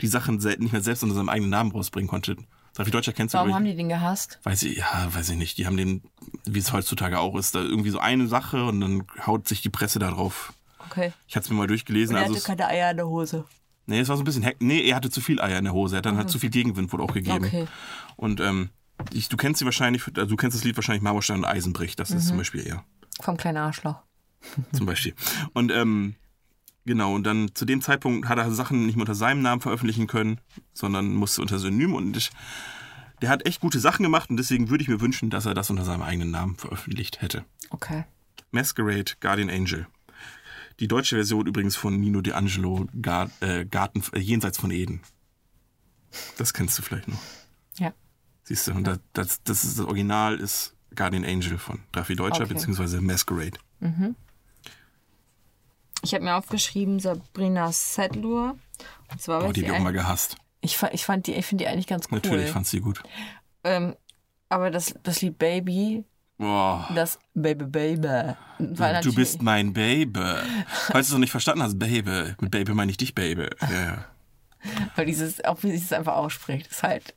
die Sachen nicht mehr selbst unter seinem eigenen Namen rausbringen konnte. Drafi Deutscher kennst du Warum haben ich? die den gehasst? Weiß ich, ja, weiß ich nicht. Die haben den, wie es heutzutage auch ist, da irgendwie so eine Sache und dann haut sich die Presse da drauf. Okay. Ich hatte es mir mal durchgelesen. Und er Also hatte es, keine Eier in der Hose. nee, es war so ein bisschen heck. Nee, er hatte zu viel Eier in der Hose. Er hat dann halt zu viel Gegenwind wohl auch gegeben. Okay. Und ähm, ich, du kennst sie wahrscheinlich, also du kennst das Lied wahrscheinlich Marmorstein und Eisenbrich. Das ist zum Beispiel er. Vom kleinen Arschloch. *laughs* zum Beispiel. Und ähm, genau, und dann zu dem Zeitpunkt hat er Sachen nicht mehr unter seinem Namen veröffentlichen können, sondern musste unter Synonym. Und ich, der hat echt gute Sachen gemacht und deswegen würde ich mir wünschen, dass er das unter seinem eigenen Namen veröffentlicht hätte. Okay. Masquerade Guardian Angel. Die deutsche Version übrigens von Nino D'Angelo, äh, Garten, äh, Jenseits von Eden. Das kennst du vielleicht noch. Ja. Siehst du, und das, das, das, ist, das Original ist Guardian Angel von Raffi Deutscher, Okay. beziehungsweise Masquerade. Ich habe mir aufgeschrieben Sabrina Sedlur. Und zwar, Oh, ich die die habe ich auch mal gehasst. ich, ich fand die, ich finde die eigentlich ganz cool. Natürlich fand sie gut. Ähm, aber das, das Lied Baby, Boah. das Baby Baby, Du bist mein Baby. Falls du es noch nicht verstanden hast, Baby. Mit Baby meine ich dich, Baby. Ja. *laughs* Weil dieses, auch wie sich das einfach ausspricht, ist halt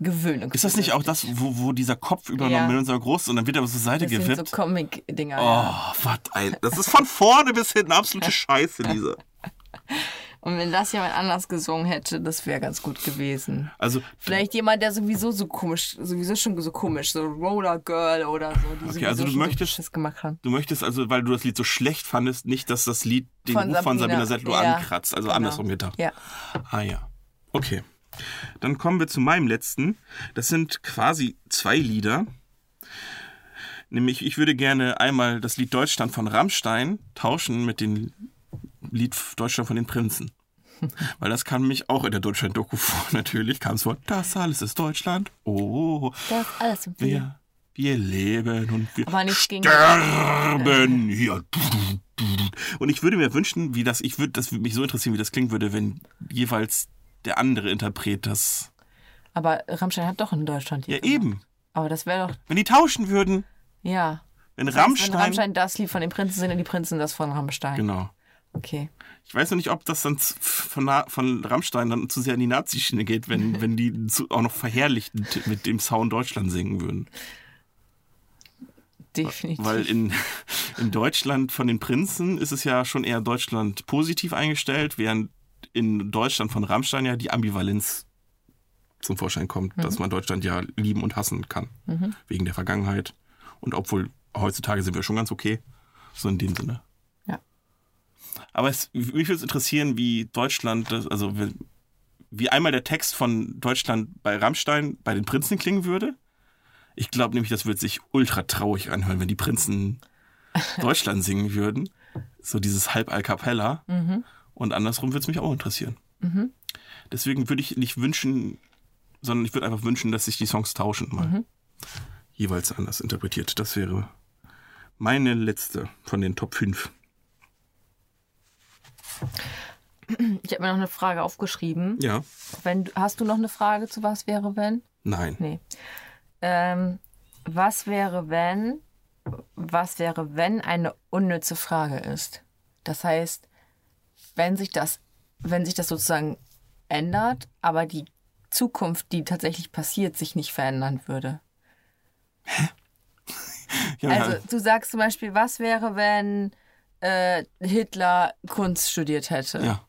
Gewöhnung. Ist das nicht auch das, wo, wo dieser Kopf übernommen Ja. wird, unser groß und dann wird er zur Seite Das sind gewippt? so Comic-Dinger. Oh, was ein. Das ist von vorne bis hinten absolute Scheiße, Lisa. *laughs* Und wenn das jemand anders gesungen hätte, das wäre ganz gut gewesen. Also, Vielleicht jemand, der sowieso so komisch, sowieso schon so komisch, so Roller Girl oder so, die sowieso also du möchtest- so gemacht haben. du möchtest also, weil du das Lied so schlecht fandest, nicht, dass das Lied den Von Ruf von Sabrina, Sabina Settler ja, ankratzt. Also genau. andersrum gedacht. Ja. Ah ja. Okay. Dann kommen wir zu meinem letzten. Das sind quasi zwei Lieder. Nämlich, ich würde gerne einmal das Lied Deutschland von Rammstein tauschen mit dem Lied Deutschland von den Prinzen. *laughs* Weil das kam mich auch in der Deutschland-Doku vor. *laughs* Natürlich kam es vor, das alles ist Deutschland. Oh, Das alles Film. wir, wir leben und wir Aber nicht gegen- sterben hier. Und ich würde mir wünschen, wie das, ich würde, das würde mich so interessieren, wie das klingen würde, wenn jeweils der andere Interpret das. Aber Rammstein hat doch in Deutschland Ja, gemacht. eben. Aber das wäre doch, Wenn die tauschen würden. ja. Wenn Das heißt, Rammstein. Wenn Rammstein das Lied von den Prinzen sind und die Prinzen das von Rammstein. Genau. Okay. Ich weiß noch nicht, ob das dann von, von Rammstein dann zu sehr in die Nazi-Schiene geht, wenn, *laughs* wenn die auch noch verherrlichend mit dem Sound Deutschland singen würden. Definitiv. Weil in, in Deutschland von den Prinzen ist es ja schon eher Deutschland positiv eingestellt, während in Deutschland von Rammstein ja die Ambivalenz zum Vorschein kommt, dass man Deutschland ja lieben und hassen kann. Wegen der Vergangenheit. Und obwohl heutzutage sind wir schon ganz okay. So in dem Sinne. Ja. Aber es, mich würde es interessieren, wie Deutschland, das, also wie, wie einmal der Text von Deutschland bei Rammstein bei den Prinzen klingen würde. Ich glaube nämlich, das wird sich ultra traurig anhören, wenn die Prinzen *laughs* Deutschland singen würden. So dieses halb a cappella. Und andersrum würde es mich auch interessieren. Deswegen würde ich nicht wünschen, sondern ich würde einfach wünschen, dass sich die Songs tauschen mal. Jeweils anders interpretiert. Das wäre meine letzte von den Top 5. Ich habe mir noch eine Frage aufgeschrieben. Ja. Wenn, hast du noch eine Frage zu was wäre, wenn? Nein. Nee. Ähm, was wäre, wenn, was wäre, wenn eine unnütze Frage ist? Das heißt, wenn sich das, wenn sich das sozusagen ändert, aber die Zukunft, die tatsächlich passiert, sich nicht verändern würde. *laughs* Ja, Also ja. du sagst zum Beispiel, was wäre, wenn äh, Hitler Kunst studiert hätte? ja.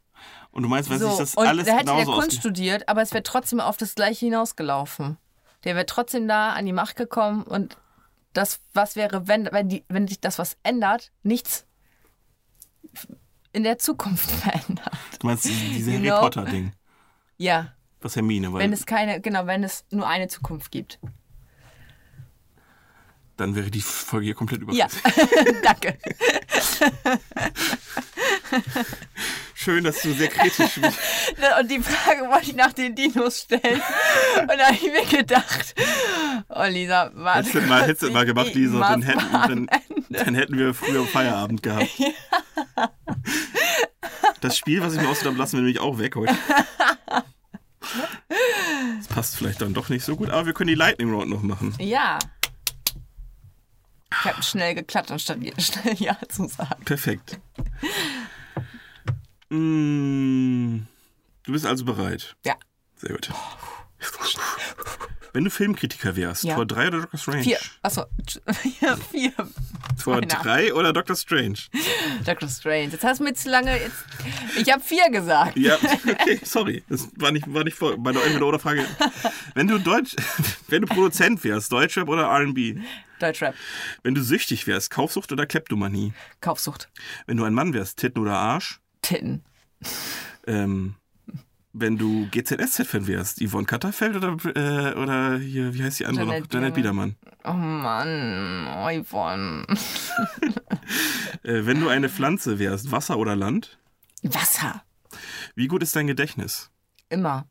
Und du meinst, wenn So, sich das und alles da hätte der Kunst studiert, aber es wäre trotzdem auf das Gleiche hinausgelaufen. Der wäre trotzdem da an die Macht gekommen und das, was wäre, wenn, wenn, die, wenn sich das was ändert, nichts in der Zukunft *laughs* verändert. Du meinst diese You Harry know? Potter-Ding. Ja, Was Hermine, weil wenn es keine, genau, wenn es nur eine Zukunft gibt. dann wäre die Folge hier komplett über. Ja, *laughs* danke. Schön, dass du sehr kritisch bist. Und die Frage wollte ich nach den Dinos stellen. Und da habe ich mir gedacht, oh Lisa, warte Hättest du mal, hättest mal gemacht, Lisa, dann hätten, dann, dann hätten wir früher Feierabend gehabt. *laughs* Das Spiel, was ich mir ausgedacht habe, lassen wir nämlich auch weg heute. Das passt vielleicht dann doch nicht so gut, aber wir können die Lightning Round noch machen. Ja. Ich habe schnell geklatscht, anstatt *laughs* schnell Ja zu sagen. Perfekt. Mm, Du bist also bereit. Ja. Sehr gut. Wenn du Filmkritiker wärst, Ja. Tor 3 oder Doctor Strange? Vier. Achso, *laughs* ja, vier. Tor Meiner. 3 oder Doctor Strange? Dr. Strange. Jetzt hast du mir zu lange. Jetzt, ich habe vier gesagt. Ja, okay, sorry. Das war nicht, war nicht vor, bei der Entweder-Oder-Frage. Wenn du Deutsch, *laughs* wenn du Produzent wärst, Deutschrap oder R&B? Deutschrap. Wenn du süchtig wärst, Kaufsucht oder Kleptomanie? Kaufsucht. Wenn du ein Mann wärst, Titten oder Arsch? Titten. Ähm, wenn du GZSZ-Fan wärst, Yvonne Katterfeld oder, äh, oder hier, wie heißt die andere Janet noch? Janet Biedermann. Oh Mann. Oh, Yvonne. *laughs* Äh, wenn du eine Pflanze wärst, Wasser oder Land? Wasser. Wie gut ist dein Gedächtnis? Immer.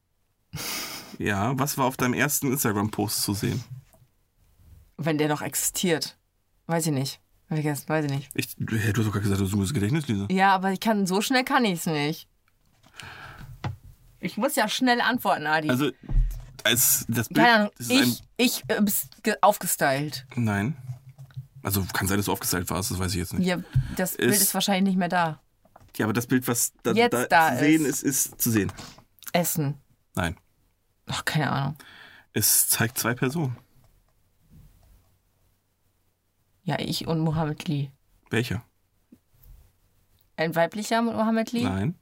Ja, was war auf deinem ersten Instagram-Post zu sehen? Wenn der noch existiert. Weiß ich nicht. Vergessen, weiß ich nicht. Ich, du, hast doch gerade gesagt, du hast ein gutes Gedächtnis, Lisa. Ja, aber ich kann, so schnell kann ich es nicht. Ich muss ja schnell antworten, Adi. Also, als das Bild. Keine Ahnung. das ist Ich, ich äh, bist ge- aufgestylt. ein, nein. Also, kann sein, dass du aufgestylt warst, das weiß ich jetzt nicht. Ja, das Bild Ist- ist wahrscheinlich nicht mehr da. Ja, aber das Bild, was da, Jetzt da, da zu sehen ist. ist, ist zu sehen. Essen. Nein. Ach, keine Ahnung. Es zeigt zwei Personen. Ja, ich und Mohammed Lee. Welche? Ein weiblicher Mohammed Lee? Nein.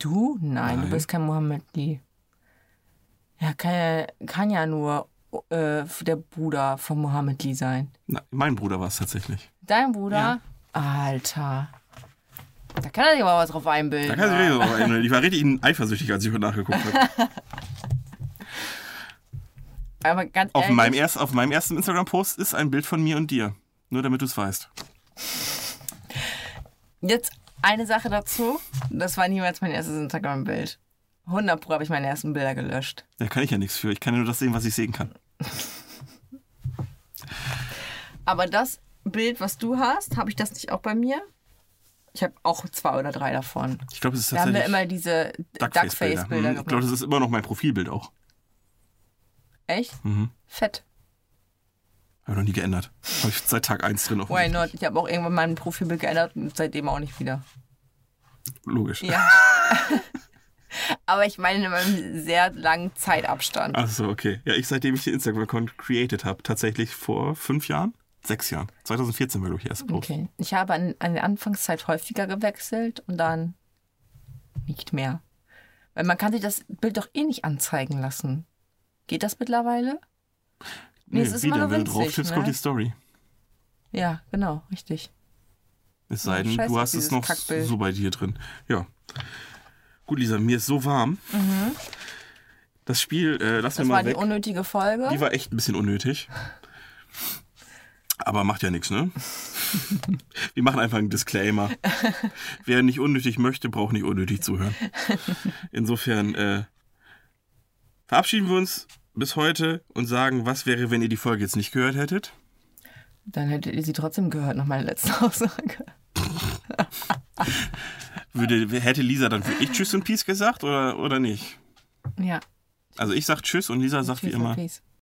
Du? Nein, Nein. du bist kein Mohammed Lee. Ja, kann ja, kann ja nur äh, der Bruder von Mohammed Lee sein. Na, mein Bruder war es tatsächlich. Dein Bruder? Alter. Da kann er sich aber was drauf einbilden. Da kann ich mich auch erinnern. Ich war richtig eifersüchtig, als ich nachgeguckt habe. *laughs* aber ganz Auf ehrlich, meinem, erst, auf meinem ersten Instagram-Post ist ein Bild von mir und dir. Nur damit du es weißt. Jetzt eine Sache dazu. Das war niemals mein erstes Instagram-Bild. 100 Pro habe ich meine ersten Bilder gelöscht. Da kann ich ja nichts für. Ich kann ja nur das sehen, was ich sehen kann. Aber das Bild, was du hast, habe ich das nicht auch bei mir? Ich habe auch zwei oder drei davon. Ich glaube, es ist Da haben wir tatsächlich immer diese Duckface-Bilder. Duckface-Bilder Hm, Ich glaube, das ist immer noch mein Profilbild auch. Echt? Mhm. Fett. Habe ich noch nie geändert. Habe ich seit Tag 1 drin. Why not? Ich habe auch irgendwann mein Profilbild geändert und seitdem auch nicht wieder. Logisch. Ja. *laughs* Aber ich meine in einem sehr langen Zeitabstand. Ach so, okay. Ja, ich seitdem ich den Instagram-Account created habe, tatsächlich vor fünf Jahren? Sechs Jahren. 2014 war, glaube ich, erst Post. Okay. Ich habe an, an der Anfangszeit häufiger gewechselt und dann nicht mehr. Weil man kann sich das Bild doch eh nicht anzeigen lassen. Geht das mittlerweile? Nee, es ist immer wieder, nur wenn du drauf tippst, ne? kommt die Story. Ja, genau, richtig. Es sei denn, scheiß du hast es noch Kackbild. so bei dir drin. Ja. Gut, Lisa, mir ist so warm. Das Spiel, äh, lass Mhm. Das mir war mal die unnötige Folge. Die war echt ein bisschen unnötig. Aber macht ja nichts, ne? *laughs* Wir machen einfach einen Disclaimer. Wer nicht unnötig möchte, braucht nicht unnötig zuhören. *laughs* Insofern äh, verabschieden wir uns bis heute und sagen, was wäre, wenn ihr die Folge jetzt nicht gehört hättet? Dann hättet ihr sie trotzdem gehört, nach meiner letzten *laughs* Aussage. Würde, hätte Lisa dann für ich Tschüss und Peace gesagt oder, oder nicht? Ja. Also ich sag Tschüss und Lisa sagt wie Tschüss und immer Peace.